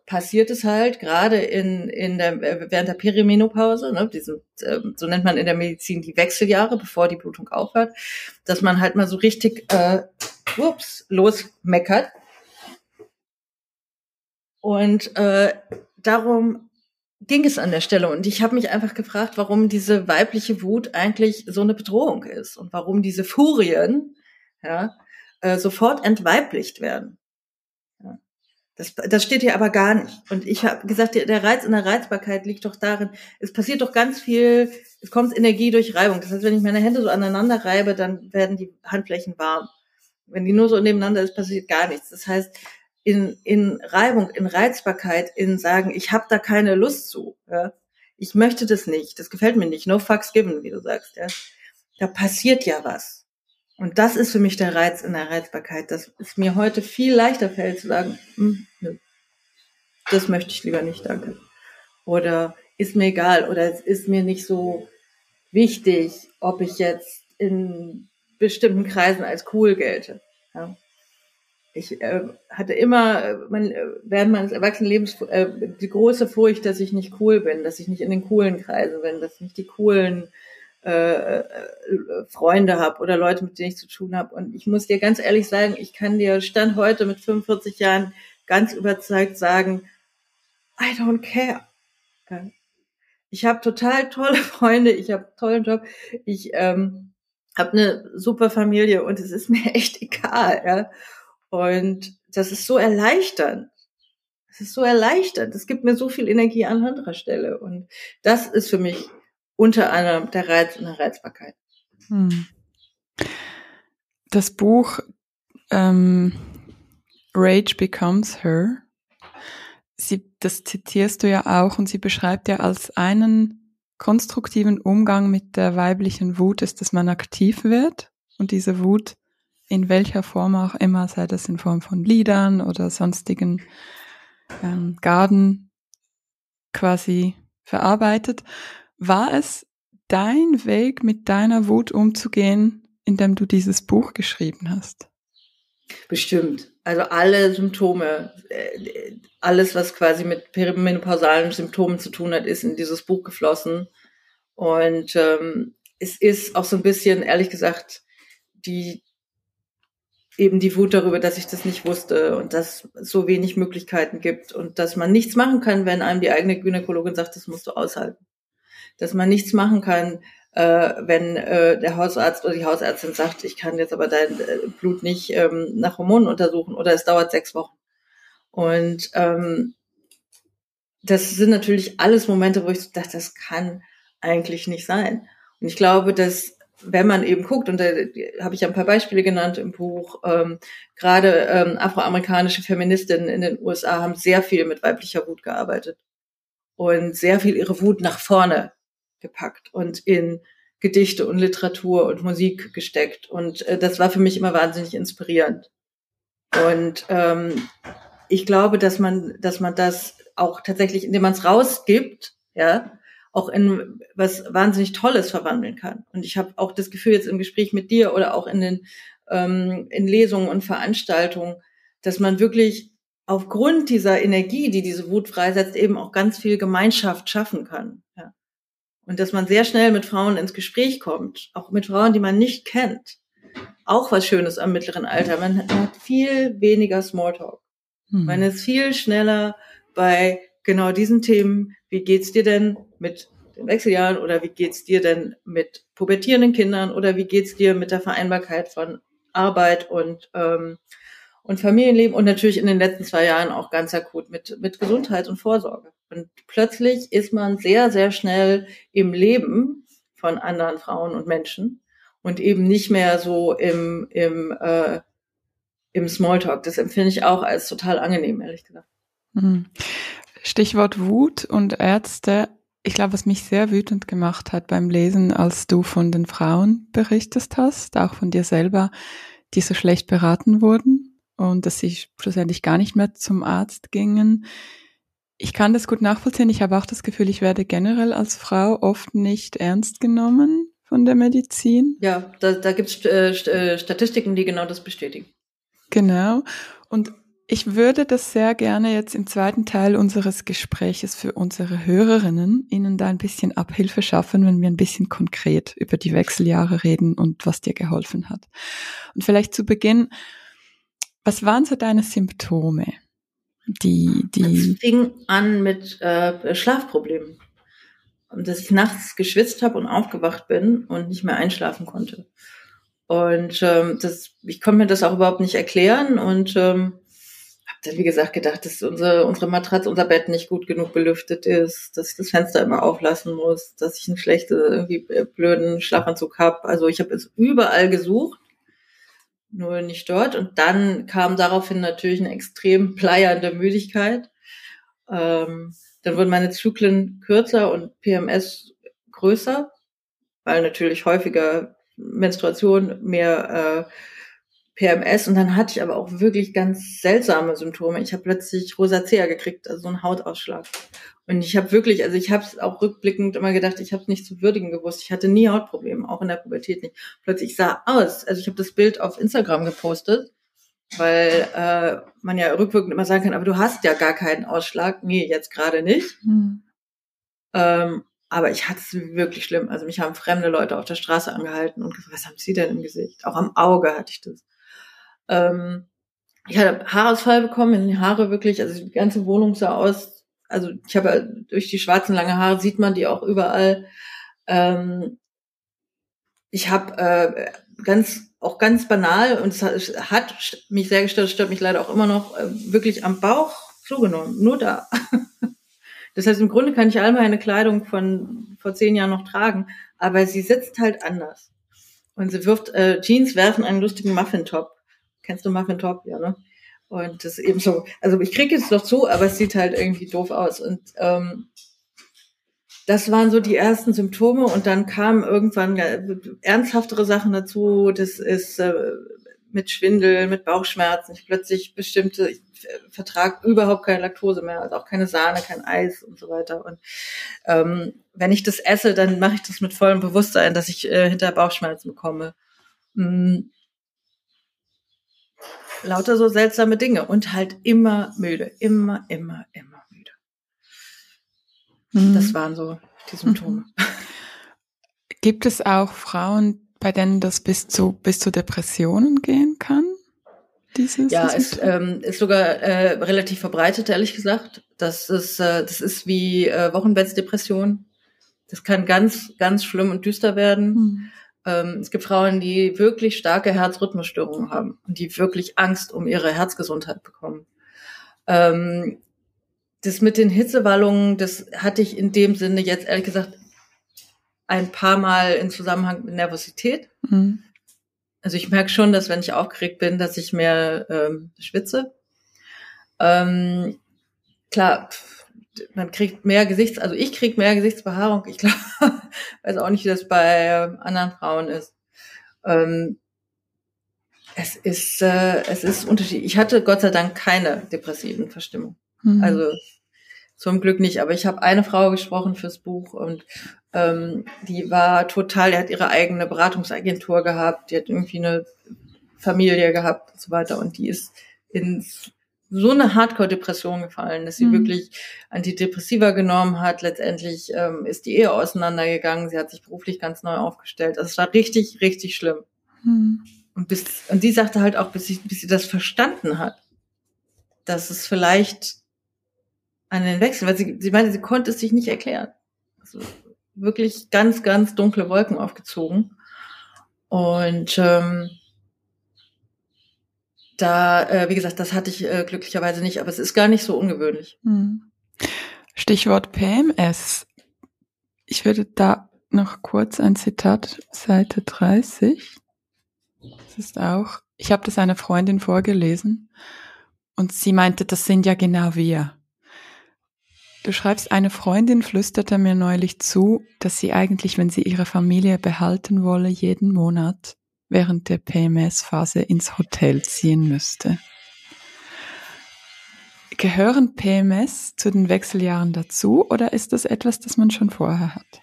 B: passiert es halt gerade in, in der, während der Perimenopause, ne, diese, ähm, so nennt man in der Medizin die Wechseljahre, bevor die Blutung aufhört, dass man halt mal so richtig äh, ups, losmeckert. Und äh, darum ging es an der Stelle. Und ich habe mich einfach gefragt, warum diese weibliche Wut eigentlich so eine Bedrohung ist und warum diese Furien ja, äh, sofort entweiblicht werden. Das, das steht hier aber gar nicht. Und ich habe gesagt, der Reiz in der Reizbarkeit liegt doch darin, es passiert doch ganz viel, es kommt Energie durch Reibung. Das heißt, wenn ich meine Hände so aneinander reibe, dann werden die Handflächen warm. Wenn die nur so nebeneinander ist, passiert gar nichts. Das heißt, in, in Reibung, in Reizbarkeit, in sagen, ich habe da keine Lust zu. Ja? Ich möchte das nicht, das gefällt mir nicht. No fucks given, wie du sagst. Ja? Da passiert ja was. Und das ist für mich der Reiz in der Reizbarkeit, dass es mir heute viel leichter fällt zu sagen, hm, nö, das möchte ich lieber nicht, danke. Oder ist mir egal oder es ist mir nicht so wichtig, ob ich jetzt in bestimmten Kreisen als cool gelte. Ja ich äh, hatte immer äh, mein, äh, während meines Erwachsenenlebens äh, die große Furcht, dass ich nicht cool bin, dass ich nicht in den coolen Kreisen bin, dass ich nicht die coolen äh, äh, Freunde habe oder Leute, mit denen ich zu tun habe. Und ich muss dir ganz ehrlich sagen, ich kann dir Stand heute mit 45 Jahren ganz überzeugt sagen, I don't care. Ich habe total tolle Freunde, ich habe tollen Job, ich ähm, habe eine super Familie und es ist mir echt egal. Ja? Und das ist so erleichternd. Es ist so erleichternd. Es gibt mir so viel Energie an anderer Stelle. Und das ist für mich unter anderem der Reiz und der Reizbarkeit. Hm.
A: Das Buch ähm, Rage Becomes Her, sie, das zitierst du ja auch und sie beschreibt ja als einen konstruktiven Umgang mit der weiblichen Wut ist, dass man aktiv wird und diese Wut in welcher Form auch immer, sei das in Form von Liedern oder sonstigen ähm, Garden quasi verarbeitet. War es dein Weg, mit deiner Wut umzugehen, indem du dieses Buch geschrieben hast?
B: Bestimmt. Also alle Symptome, äh, alles, was quasi mit perimenopausalen Symptomen zu tun hat, ist in dieses Buch geflossen. Und ähm, es ist auch so ein bisschen, ehrlich gesagt, die, eben die Wut darüber, dass ich das nicht wusste und dass es so wenig Möglichkeiten gibt und dass man nichts machen kann, wenn einem die eigene Gynäkologin sagt, das musst du aushalten. Dass man nichts machen kann, äh, wenn äh, der Hausarzt oder die Hausärztin sagt, ich kann jetzt aber dein äh, Blut nicht ähm, nach Hormonen untersuchen oder es dauert sechs Wochen. Und ähm, das sind natürlich alles Momente, wo ich so dachte, das kann eigentlich nicht sein. Und ich glaube, dass wenn man eben guckt, und da habe ich ja ein paar Beispiele genannt im Buch, ähm, gerade ähm, afroamerikanische Feministinnen in den USA haben sehr viel mit weiblicher Wut gearbeitet und sehr viel ihre Wut nach vorne gepackt und in Gedichte und Literatur und Musik gesteckt. Und äh, das war für mich immer wahnsinnig inspirierend. Und ähm, ich glaube, dass man, dass man das auch tatsächlich, indem man es rausgibt, ja, auch in was wahnsinnig Tolles verwandeln kann. Und ich habe auch das Gefühl jetzt im Gespräch mit dir oder auch in den ähm, in Lesungen und Veranstaltungen, dass man wirklich aufgrund dieser Energie, die diese Wut freisetzt, eben auch ganz viel Gemeinschaft schaffen kann. Ja. Und dass man sehr schnell mit Frauen ins Gespräch kommt, auch mit Frauen, die man nicht kennt. Auch was Schönes am mittleren Alter. Man hat viel weniger Smalltalk. Mhm. Man ist viel schneller bei genau diesen Themen. Wie geht's dir denn mit den Wechseljahren oder wie geht's dir denn mit pubertierenden Kindern oder wie geht's dir mit der Vereinbarkeit von Arbeit und ähm, und Familienleben und natürlich in den letzten zwei Jahren auch ganz akut mit mit Gesundheit und Vorsorge. Und plötzlich ist man sehr sehr schnell im Leben von anderen Frauen und Menschen und eben nicht mehr so im im äh, im Smalltalk. Das empfinde ich auch als total angenehm, ehrlich gesagt.
A: Mhm. Stichwort Wut und Ärzte. Ich glaube, was mich sehr wütend gemacht hat beim Lesen, als du von den Frauen berichtest hast, auch von dir selber, die so schlecht beraten wurden und dass sie schlussendlich gar nicht mehr zum Arzt gingen. Ich kann das gut nachvollziehen. Ich habe auch das Gefühl, ich werde generell als Frau oft nicht ernst genommen von der Medizin.
B: Ja, da, da gibt es äh, äh, Statistiken, die genau das bestätigen.
A: Genau. Und ich würde das sehr gerne jetzt im zweiten Teil unseres Gespräches für unsere Hörerinnen Ihnen da ein bisschen Abhilfe schaffen, wenn wir ein bisschen konkret über die Wechseljahre reden und was dir geholfen hat. Und vielleicht zu Beginn, was waren so deine Symptome? Die, die.
B: Es fing an mit äh, Schlafproblemen. Und dass ich nachts geschwitzt habe und aufgewacht bin und nicht mehr einschlafen konnte. Und ähm, das, ich konnte mir das auch überhaupt nicht erklären und ähm, habe dann wie gesagt gedacht, dass unsere unsere Matratze, unser Bett nicht gut genug belüftet ist, dass ich das Fenster immer auflassen muss, dass ich einen schlechten irgendwie äh, blöden Schlafanzug habe. Also ich habe es überall gesucht, nur nicht dort. Und dann kam daraufhin natürlich eine extrem pleiernde Müdigkeit. Ähm, dann wurden meine Zyklen kürzer und PMS größer, weil natürlich häufiger Menstruation, mehr äh, PMS und dann hatte ich aber auch wirklich ganz seltsame Symptome. Ich habe plötzlich Rosacea gekriegt, also so einen Hautausschlag. Und ich habe wirklich, also ich habe es auch rückblickend immer gedacht, ich habe es nicht zu würdigen gewusst. Ich hatte nie Hautprobleme, auch in der Pubertät nicht. Plötzlich sah aus, also ich habe das Bild auf Instagram gepostet, weil äh, man ja rückwirkend immer sagen kann, aber du hast ja gar keinen Ausschlag. Nee, jetzt gerade nicht. Hm. Ähm, aber ich hatte es wirklich schlimm. Also mich haben fremde Leute auf der Straße angehalten und gefragt, was haben sie denn im Gesicht? Auch am Auge hatte ich das. Ähm, ich hatte Haarausfall bekommen, die Haare wirklich, also die ganze Wohnung sah aus, also ich habe durch die schwarzen lange Haare sieht man die auch überall. Ähm, ich habe äh, ganz auch ganz banal und es hat, mich sehr gestört, stört mich leider auch immer noch äh, wirklich am Bauch zugenommen, nur da. Das heißt, im Grunde kann ich all meine Kleidung von vor zehn Jahren noch tragen, aber sie sitzt halt anders. Und sie wirft, äh, Jeans werfen einen lustigen Muffin-Top. Kennst du Muffin-Top? Ja, ne? Und das ist eben so, also ich kriege es doch zu, aber es sieht halt irgendwie doof aus. Und ähm, das waren so die ersten Symptome und dann kamen irgendwann ernsthaftere Sachen dazu. Das ist äh, mit Schwindel, mit Bauchschmerzen. Ich plötzlich bestimmte, ich vertrag überhaupt keine Laktose mehr, also auch keine Sahne, kein Eis und so weiter. Und ähm, wenn ich das esse, dann mache ich das mit vollem Bewusstsein, dass ich äh, hinter Bauchschmerzen bekomme. Mhm. Lauter so seltsame Dinge und halt immer müde, immer, immer, immer müde. Mhm. Das waren so die Symptome.
A: Gibt es auch Frauen, bei denen das bis zu, bis zu Depressionen gehen kann?
B: Dieses, ja, es ähm, ist sogar äh, relativ verbreitet, ehrlich gesagt. Das ist, äh, das ist wie äh, Wochenbettsdepression. Das kann ganz, ganz schlimm und düster werden. Mhm. Ähm, es gibt Frauen, die wirklich starke Herzrhythmusstörungen haben und die wirklich Angst um ihre Herzgesundheit bekommen. Ähm, das mit den Hitzewallungen, das hatte ich in dem Sinne jetzt ehrlich gesagt ein paar Mal in Zusammenhang mit Nervosität. Mhm. Also ich merke schon, dass wenn ich aufgeregt bin, dass ich mehr ähm, schwitze. Ähm, klar, man kriegt mehr Gesichts, also ich krieg mehr Gesichtsbehaarung. Ich glaube, weiß auch nicht, wie das bei äh, anderen Frauen ist. Ähm, es ist, äh, es ist unterschiedlich. Ich hatte Gott sei Dank keine depressiven Verstimmungen. Mhm. Also zum Glück nicht, aber ich habe eine Frau gesprochen fürs Buch und ähm, die war total, die hat ihre eigene Beratungsagentur gehabt, die hat irgendwie eine Familie gehabt und so weiter und die ist in so eine Hardcore-Depression gefallen, dass sie mhm. wirklich Antidepressiva genommen hat. Letztendlich ähm, ist die Ehe auseinandergegangen. Sie hat sich beruflich ganz neu aufgestellt. Also es war richtig, richtig schlimm. Mhm. Und bis, und die sagte halt auch, bis sie, bis sie das verstanden hat, dass es vielleicht an den Wechsel, weil sie, sie meinte, sie konnte es sich nicht erklären. Also wirklich ganz, ganz dunkle Wolken aufgezogen. Und ähm, da, äh, wie gesagt, das hatte ich äh, glücklicherweise nicht, aber es ist gar nicht so ungewöhnlich. Hm.
A: Stichwort PMS. Ich würde da noch kurz ein Zitat, Seite 30. Das ist auch, ich habe das einer Freundin vorgelesen und sie meinte, das sind ja genau wir. Du schreibst, eine Freundin flüsterte mir neulich zu, dass sie eigentlich, wenn sie ihre Familie behalten wolle, jeden Monat während der PMS-Phase ins Hotel ziehen müsste. Gehören PMS zu den Wechseljahren dazu oder ist das etwas, das man schon vorher hat?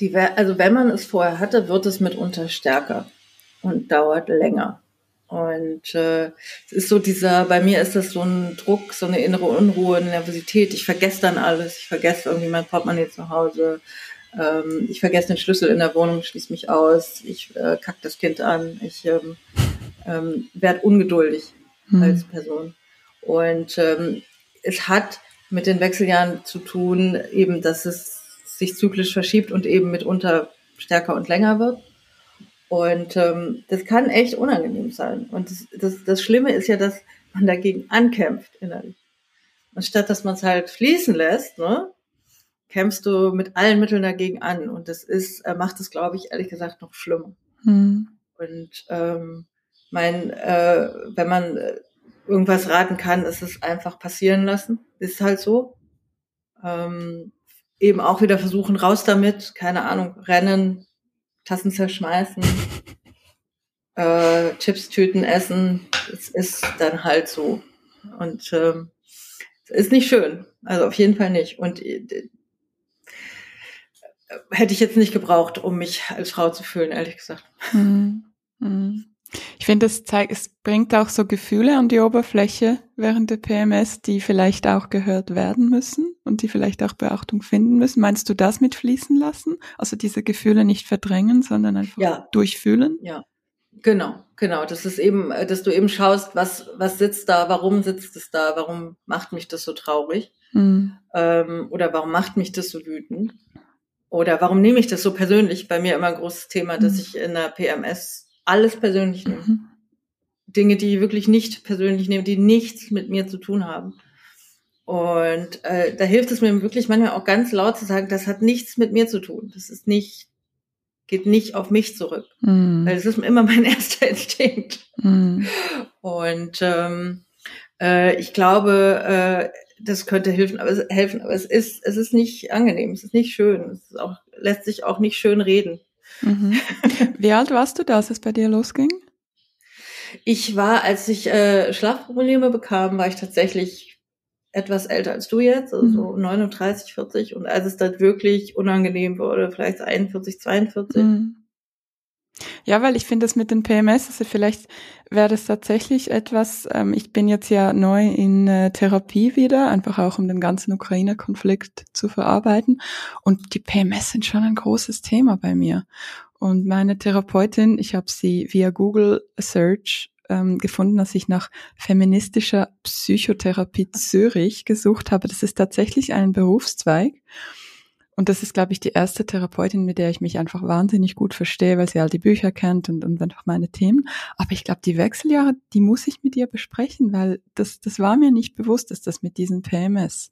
B: Die, also wenn man es vorher hatte, wird es mitunter stärker und dauert länger. Und äh, es ist so dieser, bei mir ist das so ein Druck, so eine innere Unruhe, Nervosität. Ich vergesse dann alles. Ich vergesse irgendwie mein Portemonnaie zu Hause. Ähm, ich vergesse den Schlüssel in der Wohnung, schließe mich aus. Ich äh, kack das Kind an. Ich ähm, ähm, werde ungeduldig hm. als Person. Und ähm, es hat mit den Wechseljahren zu tun, eben, dass es sich zyklisch verschiebt und eben mitunter stärker und länger wird. Und ähm, das kann echt unangenehm sein. Und das, das, das Schlimme ist ja, dass man dagegen ankämpft innerlich. Anstatt dass man es halt fließen lässt, ne, kämpfst du mit allen Mitteln dagegen an. Und das ist, äh, macht es, glaube ich, ehrlich gesagt noch schlimmer. Mhm. Und ähm, mein, äh, wenn man äh, irgendwas raten kann, ist es einfach passieren lassen. Ist halt so. Ähm, eben auch wieder versuchen, raus damit, keine Ahnung, rennen, Tassen zerschmeißen, äh, Chipstüten essen. Es ist dann halt so. Und ähm, ist nicht schön. Also auf jeden Fall nicht. Und äh, hätte ich jetzt nicht gebraucht, um mich als Frau zu fühlen, ehrlich gesagt. Mhm.
A: Mhm. Ich finde, es zeigt, es bringt auch so Gefühle an die Oberfläche während der PMS, die vielleicht auch gehört werden müssen und die vielleicht auch Beachtung finden müssen. Meinst du das mit fließen lassen? Also diese Gefühle nicht verdrängen, sondern einfach ja. durchfühlen?
B: Ja. Genau, genau. Das ist eben, dass du eben schaust, was, was sitzt da, warum sitzt es da, warum macht mich das so traurig? Mhm. Ähm, oder warum macht mich das so wütend? Oder warum nehme ich das so persönlich? Bei mir immer ein großes Thema, dass mhm. ich in der PMS alles persönlich nehme. Mhm. Dinge, die ich wirklich nicht persönlich nehme, die nichts mit mir zu tun haben. Und äh, da hilft es mir wirklich manchmal auch ganz laut zu sagen, das hat nichts mit mir zu tun. Das ist nicht, geht nicht auf mich zurück. Mhm. Weil das ist immer mein erster Instinkt. Mhm. Und ähm, äh, ich glaube, äh, das könnte helfen, aber es, helfen, aber es ist, es ist nicht angenehm, es ist nicht schön, es ist auch, lässt sich auch nicht schön reden.
A: Mhm. Wie alt warst du da, als es bei dir losging?
B: Ich war, als ich äh, Schlafprobleme bekam, war ich tatsächlich etwas älter als du jetzt, also mhm. so 39, 40. Und als es dann wirklich unangenehm wurde, vielleicht 41, 42. Mhm.
A: Ja, weil ich finde das mit den PMS, also vielleicht wäre das tatsächlich etwas, ähm, ich bin jetzt ja neu in äh, Therapie wieder, einfach auch um den ganzen Ukraine-Konflikt zu verarbeiten. Und die PMS sind schon ein großes Thema bei mir. Und meine Therapeutin, ich habe sie via Google Search ähm, gefunden, als ich nach feministischer Psychotherapie Zürich gesucht habe. Das ist tatsächlich ein Berufszweig. Und das ist, glaube ich, die erste Therapeutin, mit der ich mich einfach wahnsinnig gut verstehe, weil sie all die Bücher kennt und, und einfach meine Themen. Aber ich glaube, die Wechseljahre, die muss ich mit ihr besprechen, weil das, das war mir nicht bewusst, dass das mit diesen PMS.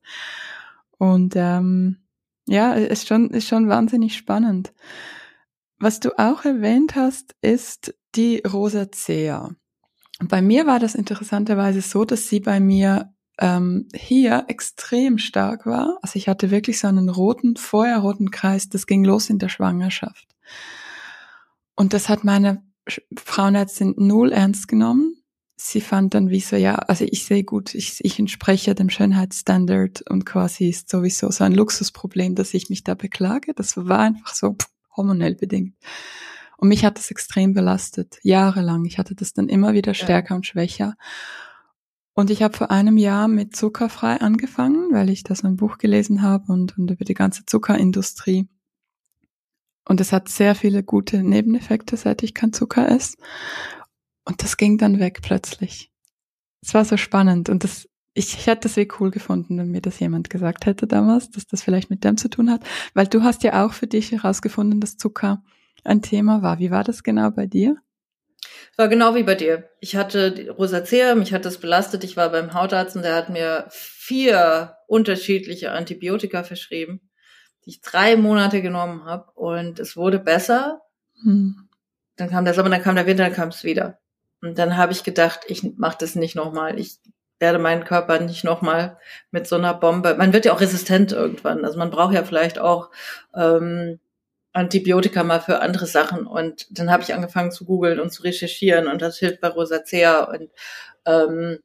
A: Und ähm, ja, ist schon, ist schon wahnsinnig spannend. Was du auch erwähnt hast, ist die Rosacea. Bei mir war das interessanterweise so, dass sie bei mir ähm, hier extrem stark war. Also ich hatte wirklich so einen roten, feuerroten Kreis, das ging los in der Schwangerschaft. Und das hat meine Frauenärztin null ernst genommen. Sie fand dann wie so, ja, also ich sehe gut, ich, ich entspreche dem Schönheitsstandard und quasi ist sowieso so ein Luxusproblem, dass ich mich da beklage. Das war einfach so pff, hormonell bedingt. Und mich hat das extrem belastet, jahrelang. Ich hatte das dann immer wieder stärker ja. und schwächer. Und ich habe vor einem Jahr mit Zuckerfrei angefangen, weil ich da so ein Buch gelesen habe und, und über die ganze Zuckerindustrie. Und es hat sehr viele gute Nebeneffekte, seit ich kein Zucker esse. Und das ging dann weg plötzlich. Es war so spannend und das, ich, ich hätte es wie cool gefunden, wenn mir das jemand gesagt hätte damals, dass das vielleicht mit dem zu tun hat, weil du hast ja auch für dich herausgefunden, dass Zucker ein Thema war. Wie war das genau bei dir?
B: War genau wie bei dir. Ich hatte Rosacea, mich hat das belastet. Ich war beim Hautarzt und der hat mir vier unterschiedliche Antibiotika verschrieben, die ich drei Monate genommen habe und es wurde besser. Hm. Dann kam der Sommer, dann kam der Winter, dann kam es wieder. Und dann habe ich gedacht, ich mache das nicht nochmal. Ich werde meinen Körper nicht nochmal mit so einer Bombe. Man wird ja auch resistent irgendwann. Also man braucht ja vielleicht auch ähm, Antibiotika mal für andere Sachen. Und dann habe ich angefangen zu googeln und zu recherchieren und das hilft bei Rosacea und ähm,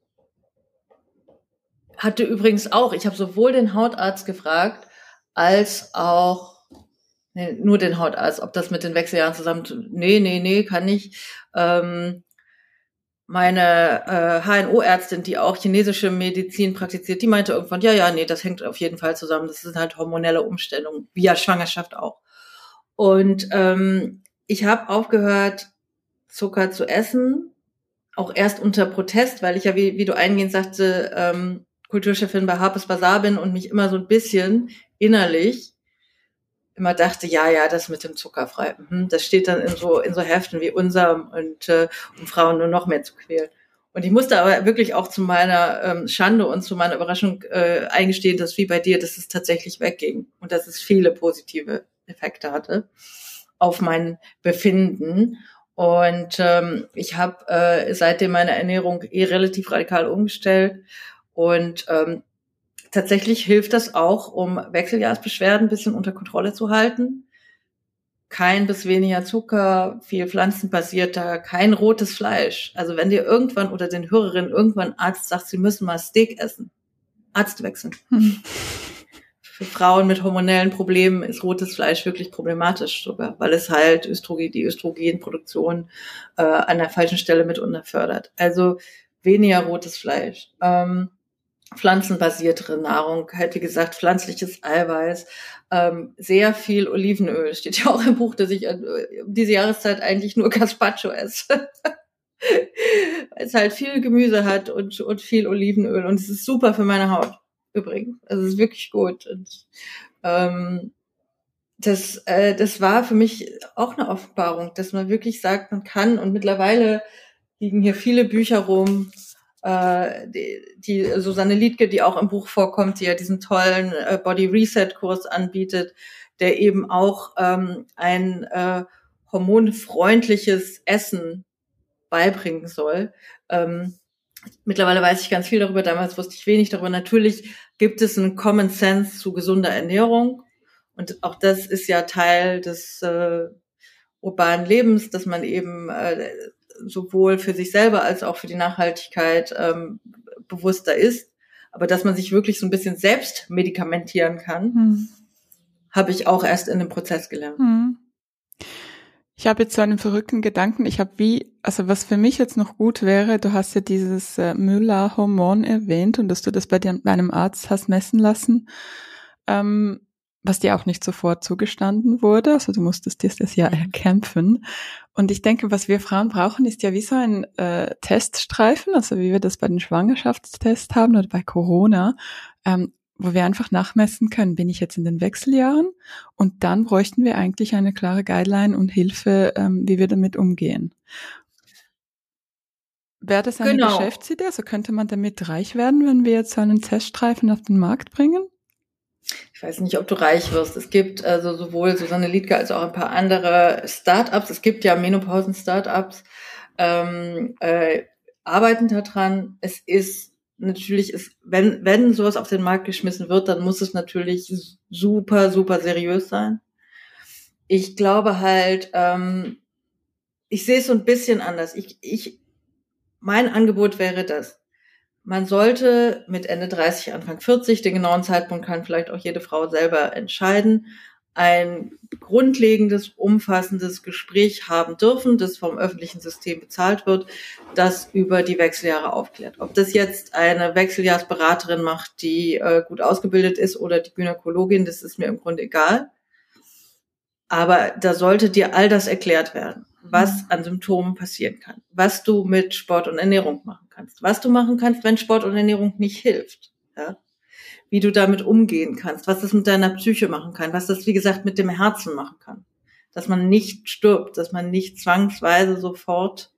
B: hatte übrigens auch, ich habe sowohl den Hautarzt gefragt, als auch nee, nur den Hautarzt, ob das mit den Wechseljahren zusammen, nee, nee, nee, kann nicht. Ähm, meine äh, HNO-Ärztin, die auch chinesische Medizin praktiziert, die meinte irgendwann, ja, ja, nee, das hängt auf jeden Fall zusammen. Das sind halt hormonelle Umstellungen, ja Schwangerschaft auch. Und ähm, ich habe aufgehört, Zucker zu essen, auch erst unter Protest, weil ich ja, wie, wie du eingehend sagte, ähm, Kulturchefin bei Harper's Bazaar bin und mich immer so ein bisschen innerlich immer dachte, ja, ja, das mit dem Zuckerfrei, mhm, das steht dann in so in so Heften wie unserem und äh, um Frauen nur noch mehr zu quälen. Und ich musste aber wirklich auch zu meiner ähm, Schande und zu meiner Überraschung äh, eingestehen, dass wie bei dir, dass es tatsächlich wegging und dass es viele positive Effekte hatte auf mein Befinden. Und ähm, ich habe äh, seitdem meine Ernährung eh relativ radikal umgestellt. Und ähm, tatsächlich hilft das auch, um Wechseljahrsbeschwerden ein bisschen unter Kontrolle zu halten kein bis weniger Zucker, viel pflanzenbasierter, kein rotes Fleisch. Also wenn dir irgendwann oder den Hörerinnen irgendwann Arzt sagt, sie müssen mal Steak essen, Arzt wechseln. Für Frauen mit hormonellen Problemen ist rotes Fleisch wirklich problematisch sogar, weil es halt Östrogen, die Östrogenproduktion äh, an der falschen Stelle mit unterfördert. Also weniger rotes Fleisch. Ähm, pflanzenbasiertere Nahrung, halt wie gesagt pflanzliches Eiweiß, ähm, sehr viel Olivenöl. Steht ja auch im Buch, dass ich äh, diese Jahreszeit eigentlich nur Gazpacho esse. Weil es halt viel Gemüse hat und, und viel Olivenöl und es ist super für meine Haut übrigens. Also es ist wirklich gut. Und, ähm, das, äh, das war für mich auch eine Offenbarung, dass man wirklich sagt, man kann und mittlerweile liegen hier viele Bücher rum, äh, die, die Susanne Liedke, die auch im Buch vorkommt, die ja diesen tollen äh, Body Reset Kurs anbietet, der eben auch ähm, ein äh, hormonfreundliches Essen beibringen soll. Ähm, mittlerweile weiß ich ganz viel darüber, damals wusste ich wenig darüber. Natürlich gibt es einen Common Sense zu gesunder Ernährung. Und auch das ist ja Teil des äh, urbanen Lebens, dass man eben äh, sowohl für sich selber als auch für die Nachhaltigkeit ähm, bewusster ist. Aber dass man sich wirklich so ein bisschen selbst medikamentieren kann, hm. habe ich auch erst in dem Prozess gelernt. Hm.
A: Ich habe jetzt so einen verrückten Gedanken. Ich habe wie, also was für mich jetzt noch gut wäre, du hast ja dieses äh, Müller-Hormon erwähnt und dass du das bei, dir, bei einem Arzt hast messen lassen. Ähm, was dir auch nicht sofort zugestanden wurde. Also du musstest dir das ja erkämpfen. Und ich denke, was wir Frauen brauchen, ist ja wie so ein äh, Teststreifen, also wie wir das bei den Schwangerschaftstests haben oder bei Corona, ähm, wo wir einfach nachmessen können, bin ich jetzt in den Wechseljahren? Und dann bräuchten wir eigentlich eine klare Guideline und Hilfe, ähm, wie wir damit umgehen. Wäre das eine genau. Geschäftsidee? Also könnte man damit reich werden, wenn wir jetzt so einen Teststreifen auf den Markt bringen?
B: ich weiß nicht, ob du reich wirst. Es gibt also sowohl Susanne Liedke als auch ein paar andere Startups. Es gibt ja Menopausen-Startups, ähm, äh, arbeiten daran. Es ist natürlich, ist, wenn, wenn sowas auf den Markt geschmissen wird, dann muss es natürlich super, super seriös sein. Ich glaube halt, ähm, ich sehe es so ein bisschen anders. Ich, ich, mein Angebot wäre das man sollte mit Ende 30, Anfang 40, den genauen Zeitpunkt kann vielleicht auch jede Frau selber entscheiden, ein grundlegendes, umfassendes Gespräch haben dürfen, das vom öffentlichen System bezahlt wird, das über die Wechseljahre aufklärt. Ob das jetzt eine Wechseljahrsberaterin macht, die äh, gut ausgebildet ist oder die Gynäkologin, das ist mir im Grunde egal. Aber da sollte dir all das erklärt werden was mhm. an Symptomen passieren kann, was du mit Sport und Ernährung machen kannst, was du machen kannst, wenn Sport und Ernährung nicht hilft, ja? Wie du damit umgehen kannst, was das mit deiner Psyche machen kann, was das, wie gesagt, mit dem Herzen machen kann, dass man nicht stirbt, dass man nicht zwangsweise sofort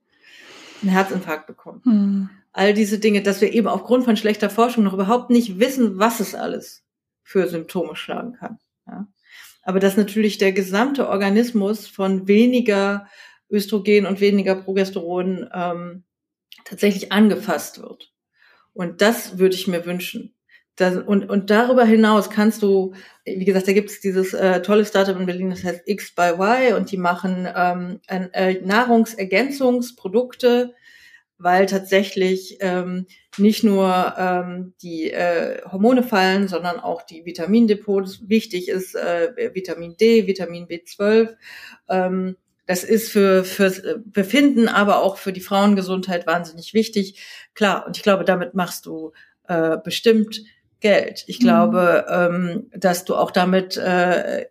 B: einen Herzinfarkt bekommt. Mhm. All diese Dinge, dass wir eben aufgrund von schlechter Forschung noch überhaupt nicht wissen, was es alles für Symptome schlagen kann. Ja? Aber dass natürlich der gesamte Organismus von weniger Östrogen und weniger Progesteron ähm, tatsächlich angefasst wird. Und das würde ich mir wünschen. Das, und, und darüber hinaus kannst du, wie gesagt, da gibt es dieses äh, tolle Startup in Berlin, das heißt X by Y und die machen ähm, äh, Nahrungsergänzungsprodukte, weil tatsächlich ähm, nicht nur ähm, die äh, Hormone fallen, sondern auch die Vitamindepots. Wichtig ist äh, Vitamin D, Vitamin B12. Ähm, das ist für fürs äh, Befinden, aber auch für die Frauengesundheit wahnsinnig wichtig. Klar, und ich glaube, damit machst du äh, bestimmt Geld. Ich mhm. glaube, ähm, dass du auch damit äh,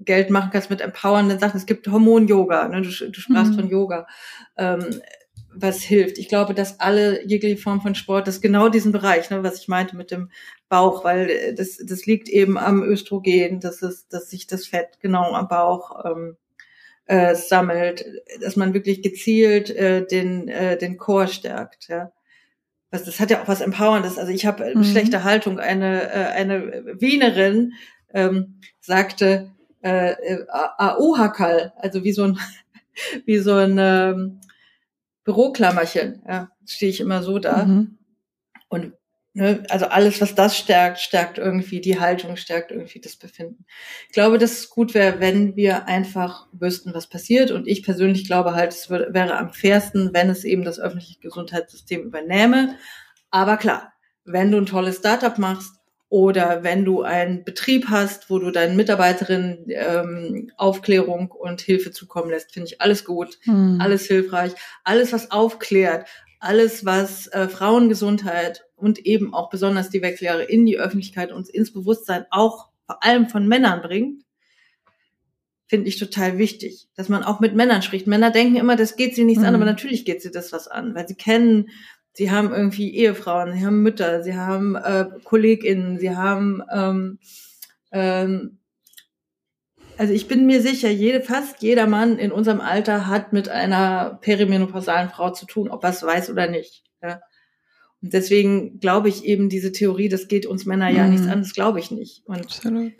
B: Geld machen kannst mit empowernden Sachen. Es gibt Hormon-Yoga, ne? du, du sprachst mhm. von Yoga. Ähm, was hilft. Ich glaube, dass alle jegliche Form von Sport, das genau diesen Bereich, ne, was ich meinte mit dem Bauch, weil das, das liegt eben am Östrogen, dass es, dass sich das Fett genau am Bauch ähm, äh, sammelt, dass man wirklich gezielt äh, den äh, den Chor stärkt. Ja. Was, das hat ja auch was Empowerndes. Also ich habe mhm. schlechte Haltung. Eine äh, eine Wienerin ähm, sagte äh, äh Aohakal, also wie so ein wie so ein ähm, Büroklammerchen. Ja, stehe ich immer so da. Mhm. Und ne, also alles, was das stärkt, stärkt irgendwie die Haltung, stärkt irgendwie das Befinden. Ich glaube, dass es gut wäre, wenn wir einfach wüssten, was passiert. Und ich persönlich glaube halt, es wäre am fairsten, wenn es eben das öffentliche Gesundheitssystem übernähme. Aber klar, wenn du ein tolles Startup machst, oder wenn du einen Betrieb hast, wo du deinen Mitarbeiterinnen ähm, Aufklärung und Hilfe zukommen lässt, finde ich alles gut, hm. alles hilfreich, alles was aufklärt, alles was äh, Frauengesundheit und eben auch besonders die Wechseljahre in die Öffentlichkeit und ins Bewusstsein auch vor allem von Männern bringt, finde ich total wichtig, dass man auch mit Männern spricht. Männer denken immer, das geht sie nichts hm. an, aber natürlich geht sie das was an, weil sie kennen Sie haben irgendwie Ehefrauen, sie haben Mütter, sie haben äh, KollegInnen, sie haben ähm, ähm, also ich bin mir sicher, jede, fast jeder Mann in unserem Alter hat mit einer perimenopausalen Frau zu tun, ob er es weiß oder nicht. Ja. Und deswegen glaube ich eben diese Theorie, das geht uns Männer ja nichts mhm. an, das glaube ich nicht. Und Absolut.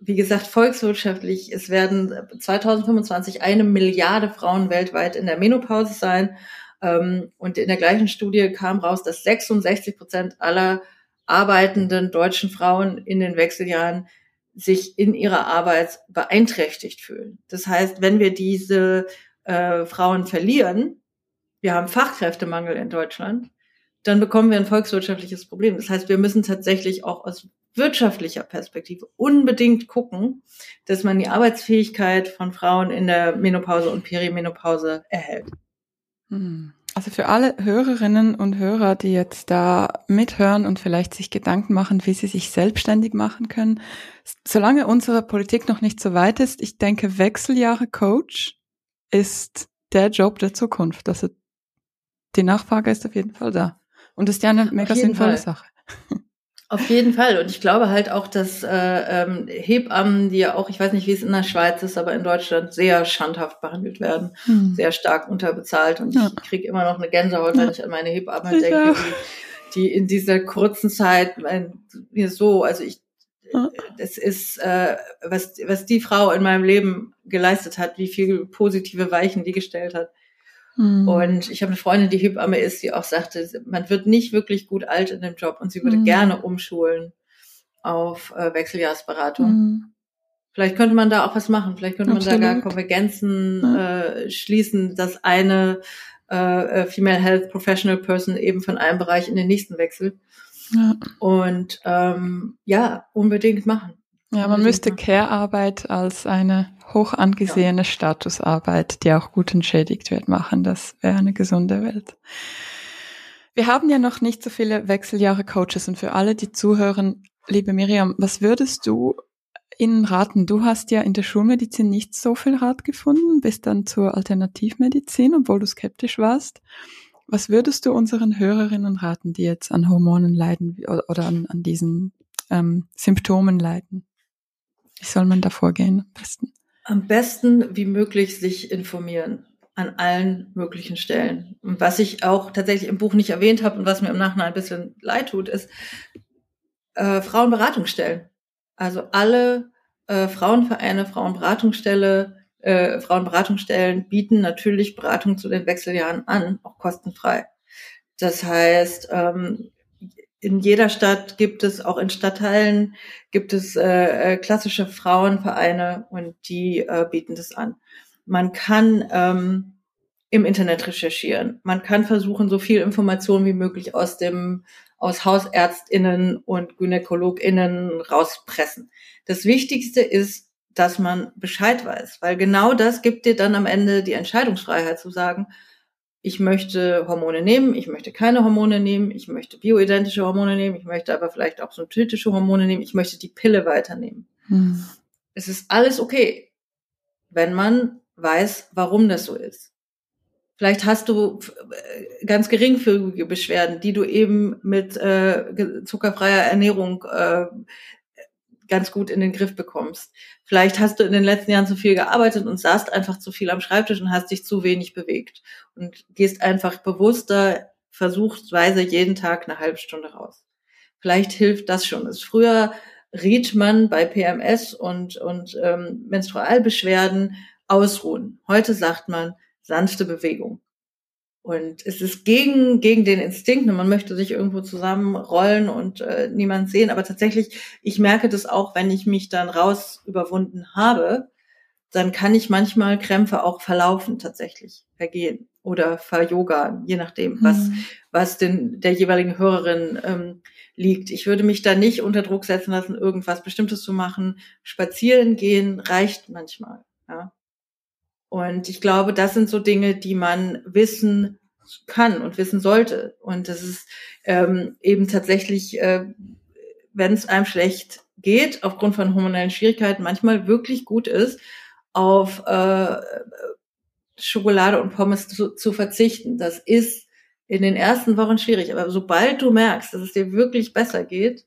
B: wie gesagt, volkswirtschaftlich, es werden 2025 eine Milliarde Frauen weltweit in der Menopause sein. Ähm, und in der gleichen Studie kam raus, dass 66 Prozent aller arbeitenden deutschen Frauen in den Wechseljahren sich in ihrer Arbeit beeinträchtigt fühlen. Das heißt, wenn wir diese äh, Frauen verlieren, wir haben Fachkräftemangel in Deutschland, dann bekommen wir ein volkswirtschaftliches Problem. Das heißt, wir müssen tatsächlich auch aus wirtschaftlicher Perspektive unbedingt gucken, dass man die Arbeitsfähigkeit von Frauen in der Menopause und Perimenopause erhält.
A: Hm. Also für alle Hörerinnen und Hörer, die jetzt da mithören und vielleicht sich Gedanken machen, wie sie sich selbstständig machen können, solange unsere Politik noch nicht so weit ist, ich denke, Wechseljahre Coach ist der Job der Zukunft. Also die Nachfrage ist auf jeden Fall da. Und das ist ja eine mega sinnvolle Fall. Sache.
B: Auf jeden Fall. Und ich glaube halt auch, dass äh, ähm, Hebammen, die ja auch, ich weiß nicht, wie es in der Schweiz ist, aber in Deutschland sehr schandhaft behandelt werden, hm. sehr stark unterbezahlt. Und ja. ich kriege immer noch eine Gänsehaut, wenn ich an meine Hebamme denke, die, die in dieser kurzen Zeit mir so, also ich, ja. es ist, äh, was, was die Frau in meinem Leben geleistet hat, wie viel positive Weichen die gestellt hat. Mhm. Und ich habe eine Freundin, die Hebamme ist, die auch sagte, man wird nicht wirklich gut alt in dem Job und sie würde mhm. gerne umschulen auf äh, Wechseljahrsberatung. Mhm. Vielleicht könnte man da auch was machen. Vielleicht könnte Absolut. man da gar Konvergenzen ja. äh, schließen, dass eine äh, äh, Female Health Professional Person eben von einem Bereich in den nächsten wechselt. Ja. Und ähm, ja, unbedingt machen.
A: Ja, man müsste Care-Arbeit als eine hoch angesehene ja. Statusarbeit, die auch gut entschädigt wird, machen. Das wäre eine gesunde Welt. Wir haben ja noch nicht so viele Wechseljahre Coaches und für alle, die zuhören, liebe Miriam, was würdest du ihnen raten? Du hast ja in der Schulmedizin nicht so viel Rat gefunden, bist dann zur Alternativmedizin, obwohl du skeptisch warst. Was würdest du unseren Hörerinnen raten, die jetzt an Hormonen leiden oder an, an diesen ähm, Symptomen leiden? Wie soll man da vorgehen am besten?
B: Am besten wie möglich sich informieren an allen möglichen Stellen. Und was ich auch tatsächlich im Buch nicht erwähnt habe und was mir im Nachhinein ein bisschen leid tut, ist äh, Frauenberatungsstellen. Also alle äh, Frauenvereine, Frauenberatungsstelle, äh, Frauenberatungsstellen bieten natürlich Beratung zu den Wechseljahren an, auch kostenfrei. Das heißt, ähm, in jeder Stadt gibt es, auch in Stadtteilen, gibt es äh, äh, klassische Frauenvereine und die äh, bieten das an. Man kann ähm, im Internet recherchieren. Man kann versuchen, so viel Information wie möglich aus dem aus Hausärztinnen und Gynäkologinnen rauspressen. Das Wichtigste ist, dass man Bescheid weiß, weil genau das gibt dir dann am Ende die Entscheidungsfreiheit zu sagen, ich möchte Hormone nehmen, ich möchte keine Hormone nehmen, ich möchte bioidentische Hormone nehmen, ich möchte aber vielleicht auch synthetische Hormone nehmen, ich möchte die Pille weiternehmen. Hm. Es ist alles okay, wenn man weiß, warum das so ist. Vielleicht hast du äh, ganz geringfügige Beschwerden, die du eben mit äh, zuckerfreier Ernährung äh, ganz gut in den Griff bekommst. Vielleicht hast du in den letzten Jahren zu viel gearbeitet und saßt einfach zu viel am Schreibtisch und hast dich zu wenig bewegt und gehst einfach bewusster, versuchsweise jeden Tag eine halbe Stunde raus. Vielleicht hilft das schon. Das früher riet man bei PMS und, und ähm, Menstrualbeschwerden ausruhen. Heute sagt man sanfte Bewegung. Und es ist gegen, gegen den Instinkt und man möchte sich irgendwo zusammenrollen und äh, niemand sehen. Aber tatsächlich, ich merke das auch, wenn ich mich dann raus überwunden habe, dann kann ich manchmal Krämpfe auch verlaufen, tatsächlich vergehen oder veryoga, je nachdem, was, mhm. was den, der jeweiligen Hörerin ähm, liegt. Ich würde mich da nicht unter Druck setzen lassen, irgendwas Bestimmtes zu machen. Spazieren gehen reicht manchmal. Ja. Und ich glaube, das sind so Dinge, die man wissen kann und wissen sollte. Und das ist ähm, eben tatsächlich, äh, wenn es einem schlecht geht, aufgrund von hormonellen Schwierigkeiten, manchmal wirklich gut ist, auf äh, Schokolade und Pommes zu, zu verzichten. Das ist in den ersten Wochen schwierig. Aber sobald du merkst, dass es dir wirklich besser geht,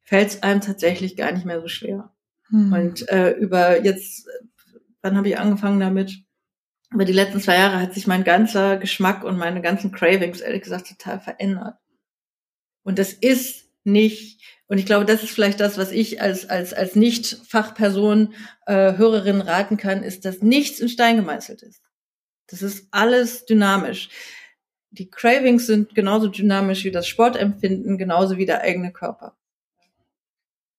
B: fällt es einem tatsächlich gar nicht mehr so schwer. Hm. Und äh, über jetzt wann habe ich angefangen damit? Aber die letzten zwei Jahre hat sich mein ganzer Geschmack und meine ganzen Cravings, ehrlich gesagt, total verändert. Und das ist nicht, und ich glaube, das ist vielleicht das, was ich als, als, als Nicht-Fachperson, äh, Hörerin raten kann, ist, dass nichts in Stein gemeißelt ist. Das ist alles dynamisch. Die Cravings sind genauso dynamisch wie das Sportempfinden, genauso wie der eigene Körper.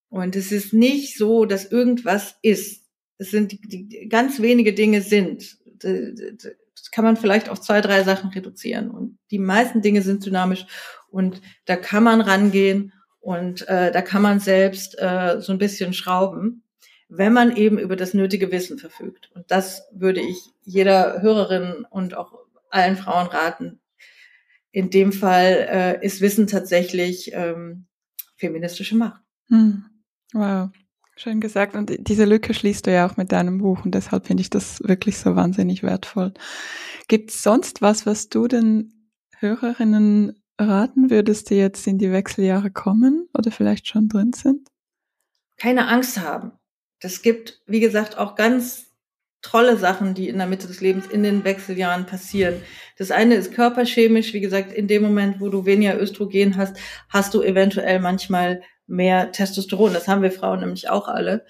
B: Und es ist nicht so, dass irgendwas ist es sind die, die ganz wenige Dinge sind. Das kann man vielleicht auf zwei, drei Sachen reduzieren. Und die meisten Dinge sind dynamisch und da kann man rangehen und äh, da kann man selbst äh, so ein bisschen schrauben, wenn man eben über das nötige Wissen verfügt. Und das würde ich jeder Hörerin und auch allen Frauen raten. In dem Fall äh, ist Wissen tatsächlich ähm, feministische Macht.
A: Hm. Wow. Schön gesagt. Und diese Lücke schließt du ja auch mit deinem Buch und deshalb finde ich das wirklich so wahnsinnig wertvoll. Gibt es sonst was, was du den Hörerinnen raten würdest, die jetzt in die Wechseljahre kommen oder vielleicht schon drin sind?
B: Keine Angst haben. Das gibt, wie gesagt, auch ganz tolle Sachen, die in der Mitte des Lebens in den Wechseljahren passieren. Das eine ist körperchemisch, wie gesagt, in dem Moment, wo du weniger Östrogen hast, hast du eventuell manchmal mehr Testosteron. Das haben wir Frauen nämlich auch alle.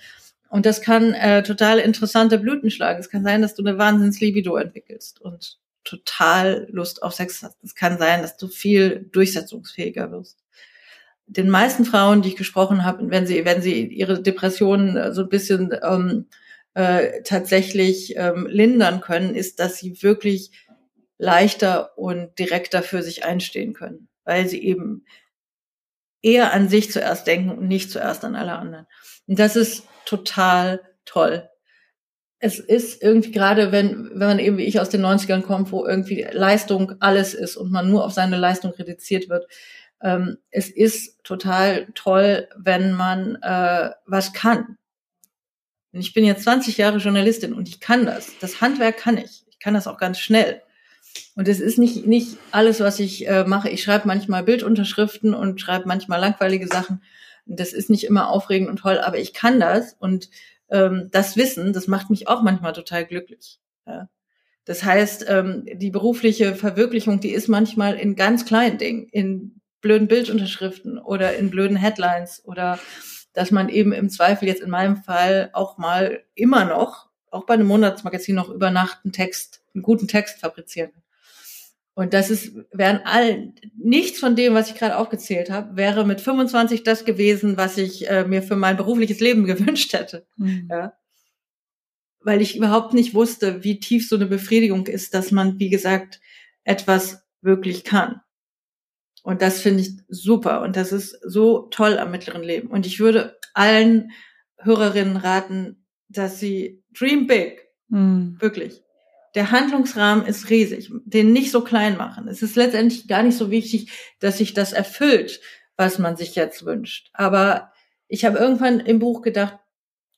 B: Und das kann äh, total interessante Blüten schlagen. Es kann sein, dass du eine Wahnsinnslibido entwickelst und total Lust auf Sex hast. Es kann sein, dass du viel durchsetzungsfähiger wirst. Den meisten Frauen, die ich gesprochen habe, wenn sie, wenn sie ihre Depressionen äh, so ein bisschen ähm, äh, tatsächlich ähm, lindern können, ist, dass sie wirklich leichter und direkter für sich einstehen können, weil sie eben eher an sich zuerst denken und nicht zuerst an alle anderen. Und das ist total toll. Es ist irgendwie gerade, wenn, wenn man eben wie ich aus den 90ern kommt, wo irgendwie Leistung alles ist und man nur auf seine Leistung reduziert wird. Ähm, es ist total toll, wenn man äh, was kann. Und ich bin jetzt 20 Jahre Journalistin und ich kann das. Das Handwerk kann ich. Ich kann das auch ganz schnell. Und es ist nicht, nicht alles, was ich äh, mache. Ich schreibe manchmal Bildunterschriften und schreibe manchmal langweilige Sachen. Das ist nicht immer aufregend und toll, aber ich kann das und ähm, das Wissen, das macht mich auch manchmal total glücklich. Ja. Das heißt, ähm, die berufliche Verwirklichung, die ist manchmal in ganz kleinen Dingen, in blöden Bildunterschriften oder in blöden Headlines oder dass man eben im Zweifel jetzt in meinem Fall auch mal immer noch, auch bei einem Monatsmagazin noch über Nacht einen Text, einen guten Text fabrizieren kann. Und das ist, wären all, nichts von dem, was ich gerade aufgezählt habe, wäre mit 25 das gewesen, was ich äh, mir für mein berufliches Leben gewünscht hätte. Mhm. Ja. Weil ich überhaupt nicht wusste, wie tief so eine Befriedigung ist, dass man, wie gesagt, etwas wirklich kann. Und das finde ich super. Und das ist so toll am mittleren Leben. Und ich würde allen Hörerinnen raten, dass sie dream big. Mhm. Wirklich der Handlungsrahmen ist riesig, den nicht so klein machen. Es ist letztendlich gar nicht so wichtig, dass sich das erfüllt, was man sich jetzt wünscht. Aber ich habe irgendwann im Buch gedacht,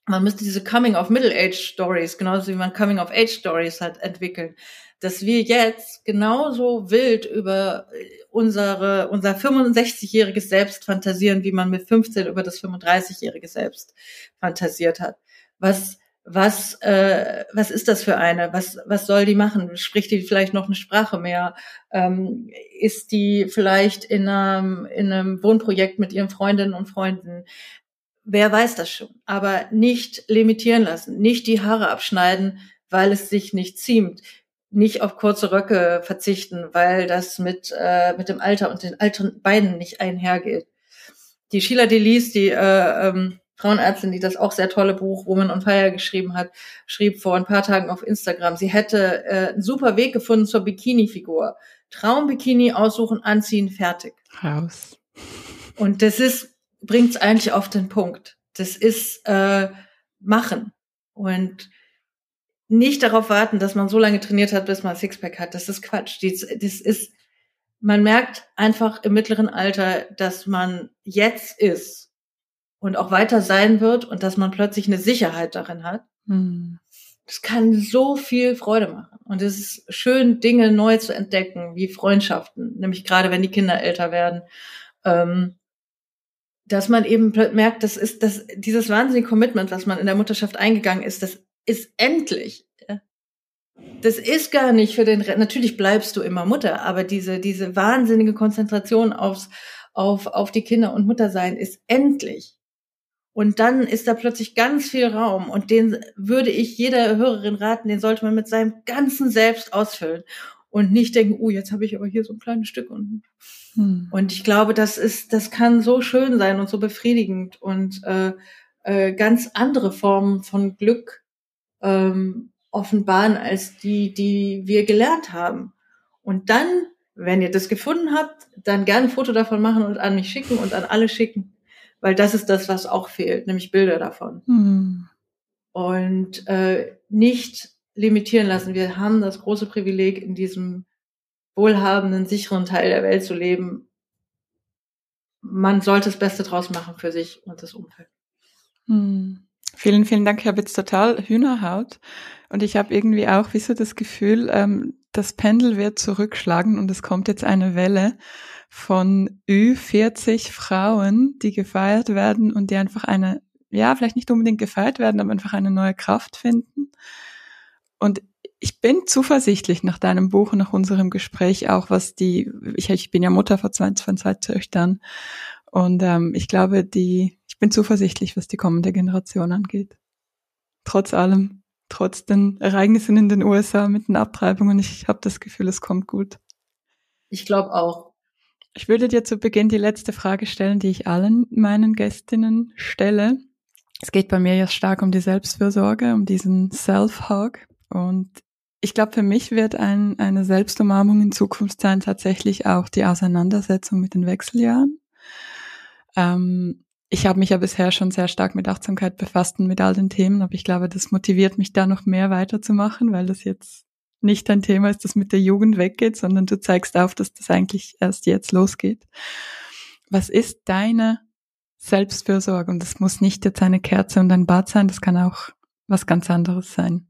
B: man müsste diese Coming of Middle Age Stories, genauso wie man Coming of Age Stories hat, entwickeln. Dass wir jetzt genauso wild über unsere, unser 65-jähriges Selbst fantasieren, wie man mit 15 über das 35-jährige Selbst fantasiert hat. Was, was, äh, was ist das für eine? Was, was soll die machen? Spricht die vielleicht noch eine Sprache mehr? Ähm, ist die vielleicht in einem, in einem Wohnprojekt mit ihren Freundinnen und Freunden? wer weiß das schon, aber nicht limitieren lassen, nicht die Haare abschneiden, weil es sich nicht ziemt, nicht auf kurze Röcke verzichten, weil das mit, äh, mit dem Alter und den alten Beinen nicht einhergeht. Die Sheila Delis, die äh, ähm, Frauenärztin, die das auch sehr tolle Buch Woman on Fire geschrieben hat, schrieb vor ein paar Tagen auf Instagram, sie hätte äh, einen super Weg gefunden zur Bikini-Figur. Traumbikini aussuchen, anziehen, fertig.
A: Raus.
B: Und das ist bringt es eigentlich auf den Punkt. Das ist äh, machen und nicht darauf warten, dass man so lange trainiert hat, bis man Sixpack hat. Das ist Quatsch. Das, das ist, man merkt einfach im mittleren Alter, dass man jetzt ist und auch weiter sein wird und dass man plötzlich eine Sicherheit darin hat. Hm. Das kann so viel Freude machen. Und es ist schön, Dinge neu zu entdecken, wie Freundschaften, nämlich gerade wenn die Kinder älter werden. Ähm, dass man eben merkt, das ist das, dieses wahnsinnige Commitment, was man in der Mutterschaft eingegangen ist, das ist endlich. Das ist gar nicht für den, natürlich bleibst du immer Mutter, aber diese, diese wahnsinnige Konzentration aufs, auf, auf die Kinder und Mutter sein ist endlich. Und dann ist da plötzlich ganz viel Raum und den würde ich jeder Hörerin raten, den sollte man mit seinem ganzen Selbst ausfüllen und nicht denken, oh, jetzt habe ich aber hier so ein kleines Stück und hm. und ich glaube, das ist, das kann so schön sein und so befriedigend und äh, äh, ganz andere Formen von Glück ähm, offenbaren als die, die wir gelernt haben. Und dann, wenn ihr das gefunden habt, dann gerne ein Foto davon machen und an mich schicken und an alle schicken, weil das ist das, was auch fehlt, nämlich Bilder davon. Hm. Und äh, nicht limitieren lassen. Wir haben das große Privileg, in diesem wohlhabenden, sicheren Teil der Welt zu leben. Man sollte das Beste draus machen für sich und das Umfeld.
A: Hm. Vielen, vielen Dank. Ich habe jetzt total Hühnerhaut und ich habe irgendwie auch wie so das Gefühl, ähm, das Pendel wird zurückschlagen und es kommt jetzt eine Welle von Ü40 Frauen, die gefeiert werden und die einfach eine, ja, vielleicht nicht unbedingt gefeiert werden, aber einfach eine neue Kraft finden und ich bin zuversichtlich nach deinem Buch und nach unserem Gespräch auch, was die, ich, ich bin ja Mutter von zwei, von zwei Töchtern und ähm, ich glaube, die, ich bin zuversichtlich, was die kommende Generation angeht. Trotz allem, trotz den Ereignissen in den USA mit den Abtreibungen, ich habe das Gefühl, es kommt gut.
B: Ich glaube auch.
A: Ich würde dir zu Beginn die letzte Frage stellen, die ich allen meinen Gästinnen stelle. Es geht bei mir ja stark um die Selbstfürsorge, um diesen Self-Hug. Und ich glaube, für mich wird ein, eine Selbstumarmung in Zukunft sein tatsächlich auch die Auseinandersetzung mit den Wechseljahren. Ähm, ich habe mich ja bisher schon sehr stark mit Achtsamkeit befasst und mit all den Themen, aber ich glaube, das motiviert mich da noch mehr weiterzumachen, weil das jetzt nicht ein Thema ist, das mit der Jugend weggeht, sondern du zeigst auf, dass das eigentlich erst jetzt losgeht. Was ist deine Selbstfürsorge? Und das muss nicht jetzt eine Kerze und ein Bad sein, das kann auch was ganz anderes sein.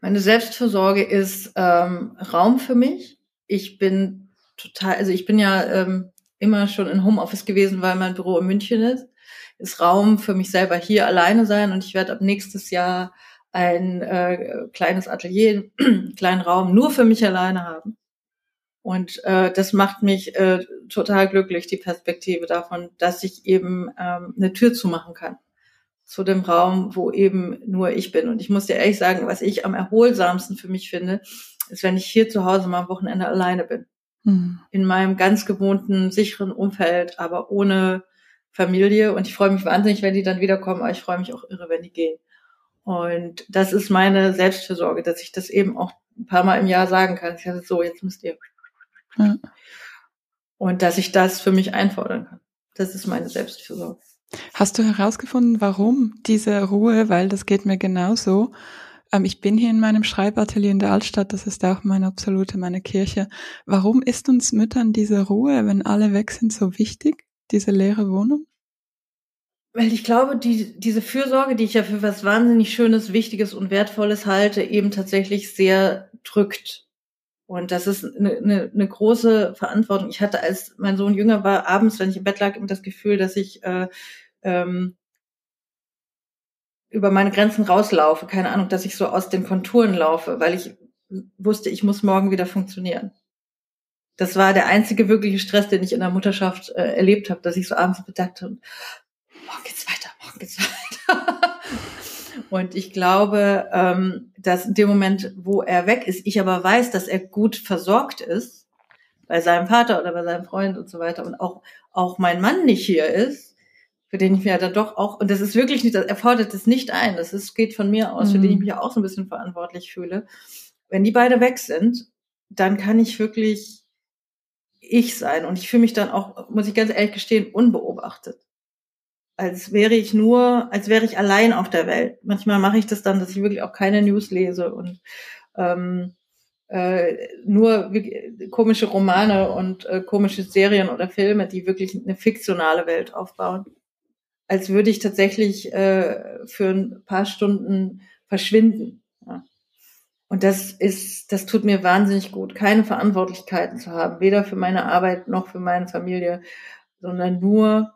B: Meine Selbstfürsorge ist ähm, Raum für mich. Ich bin total, also ich bin ja ähm, immer schon in Homeoffice gewesen, weil mein Büro in München ist. Ist Raum für mich selber hier alleine sein und ich werde ab nächstes Jahr ein äh, kleines Atelier, einen kleinen Raum nur für mich alleine haben. Und äh, das macht mich äh, total glücklich, die Perspektive davon, dass ich eben ähm, eine Tür zumachen kann zu dem Raum, wo eben nur ich bin. Und ich muss dir ehrlich sagen, was ich am erholsamsten für mich finde, ist, wenn ich hier zu Hause mal am Wochenende alleine bin. Mhm. In meinem ganz gewohnten, sicheren Umfeld, aber ohne Familie. Und ich freue mich wahnsinnig, wenn die dann wiederkommen, aber ich freue mich auch irre, wenn die gehen. Und das ist meine Selbstfürsorge, dass ich das eben auch ein paar Mal im Jahr sagen kann. Ich sage so, jetzt müsst ihr. Ja. Und dass ich das für mich einfordern kann. Das ist meine Selbstfürsorge.
A: Hast du herausgefunden, warum diese Ruhe? Weil das geht mir genauso. Ähm, ich bin hier in meinem Schreibatelier in der Altstadt, das ist auch meine absolute, meine Kirche. Warum ist uns Müttern diese Ruhe, wenn alle weg sind, so wichtig? Diese leere Wohnung?
B: Weil ich glaube, die, diese Fürsorge, die ich ja für was wahnsinnig Schönes, Wichtiges und Wertvolles halte, eben tatsächlich sehr drückt. Und das ist eine, eine, eine große Verantwortung. Ich hatte, als mein Sohn jünger war, abends, wenn ich im Bett lag, immer das Gefühl, dass ich äh, ähm, über meine Grenzen rauslaufe. Keine Ahnung, dass ich so aus den Konturen laufe, weil ich wusste, ich muss morgen wieder funktionieren. Das war der einzige wirkliche Stress, den ich in der Mutterschaft äh, erlebt habe, dass ich so abends bedacht habe, morgen geht's weiter, morgen geht's weiter. Und ich glaube, ähm, dass in dem Moment, wo er weg ist, ich aber weiß, dass er gut versorgt ist bei seinem Vater oder bei seinem Freund und so weiter und auch, auch mein Mann nicht hier ist, für den ich mir da doch auch, und das ist wirklich nicht, er fordert es nicht ein, das ist, geht von mir aus, mhm. für den ich mhm. mich auch so ein bisschen verantwortlich fühle. Wenn die beide weg sind, dann kann ich wirklich ich sein und ich fühle mich dann auch, muss ich ganz ehrlich gestehen, unbeobachtet als wäre ich nur, als wäre ich allein auf der Welt. Manchmal mache ich das dann, dass ich wirklich auch keine News lese und ähm, äh, nur komische Romane und äh, komische Serien oder Filme, die wirklich eine fiktionale Welt aufbauen. Als würde ich tatsächlich äh, für ein paar Stunden verschwinden. Ja. Und das ist, das tut mir wahnsinnig gut, keine Verantwortlichkeiten zu haben, weder für meine Arbeit noch für meine Familie, sondern nur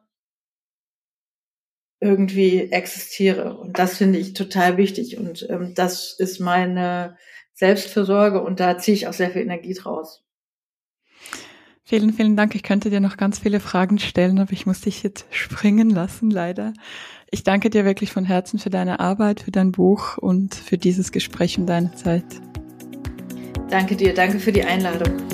B: irgendwie existiere. Und das finde ich total wichtig. Und ähm, das ist meine Selbstversorge und da ziehe ich auch sehr viel Energie draus.
A: Vielen, vielen Dank. Ich könnte dir noch ganz viele Fragen stellen, aber ich muss dich jetzt springen lassen, leider. Ich danke dir wirklich von Herzen für deine Arbeit, für dein Buch und für dieses Gespräch und deine Zeit.
B: Danke dir, danke für die Einladung.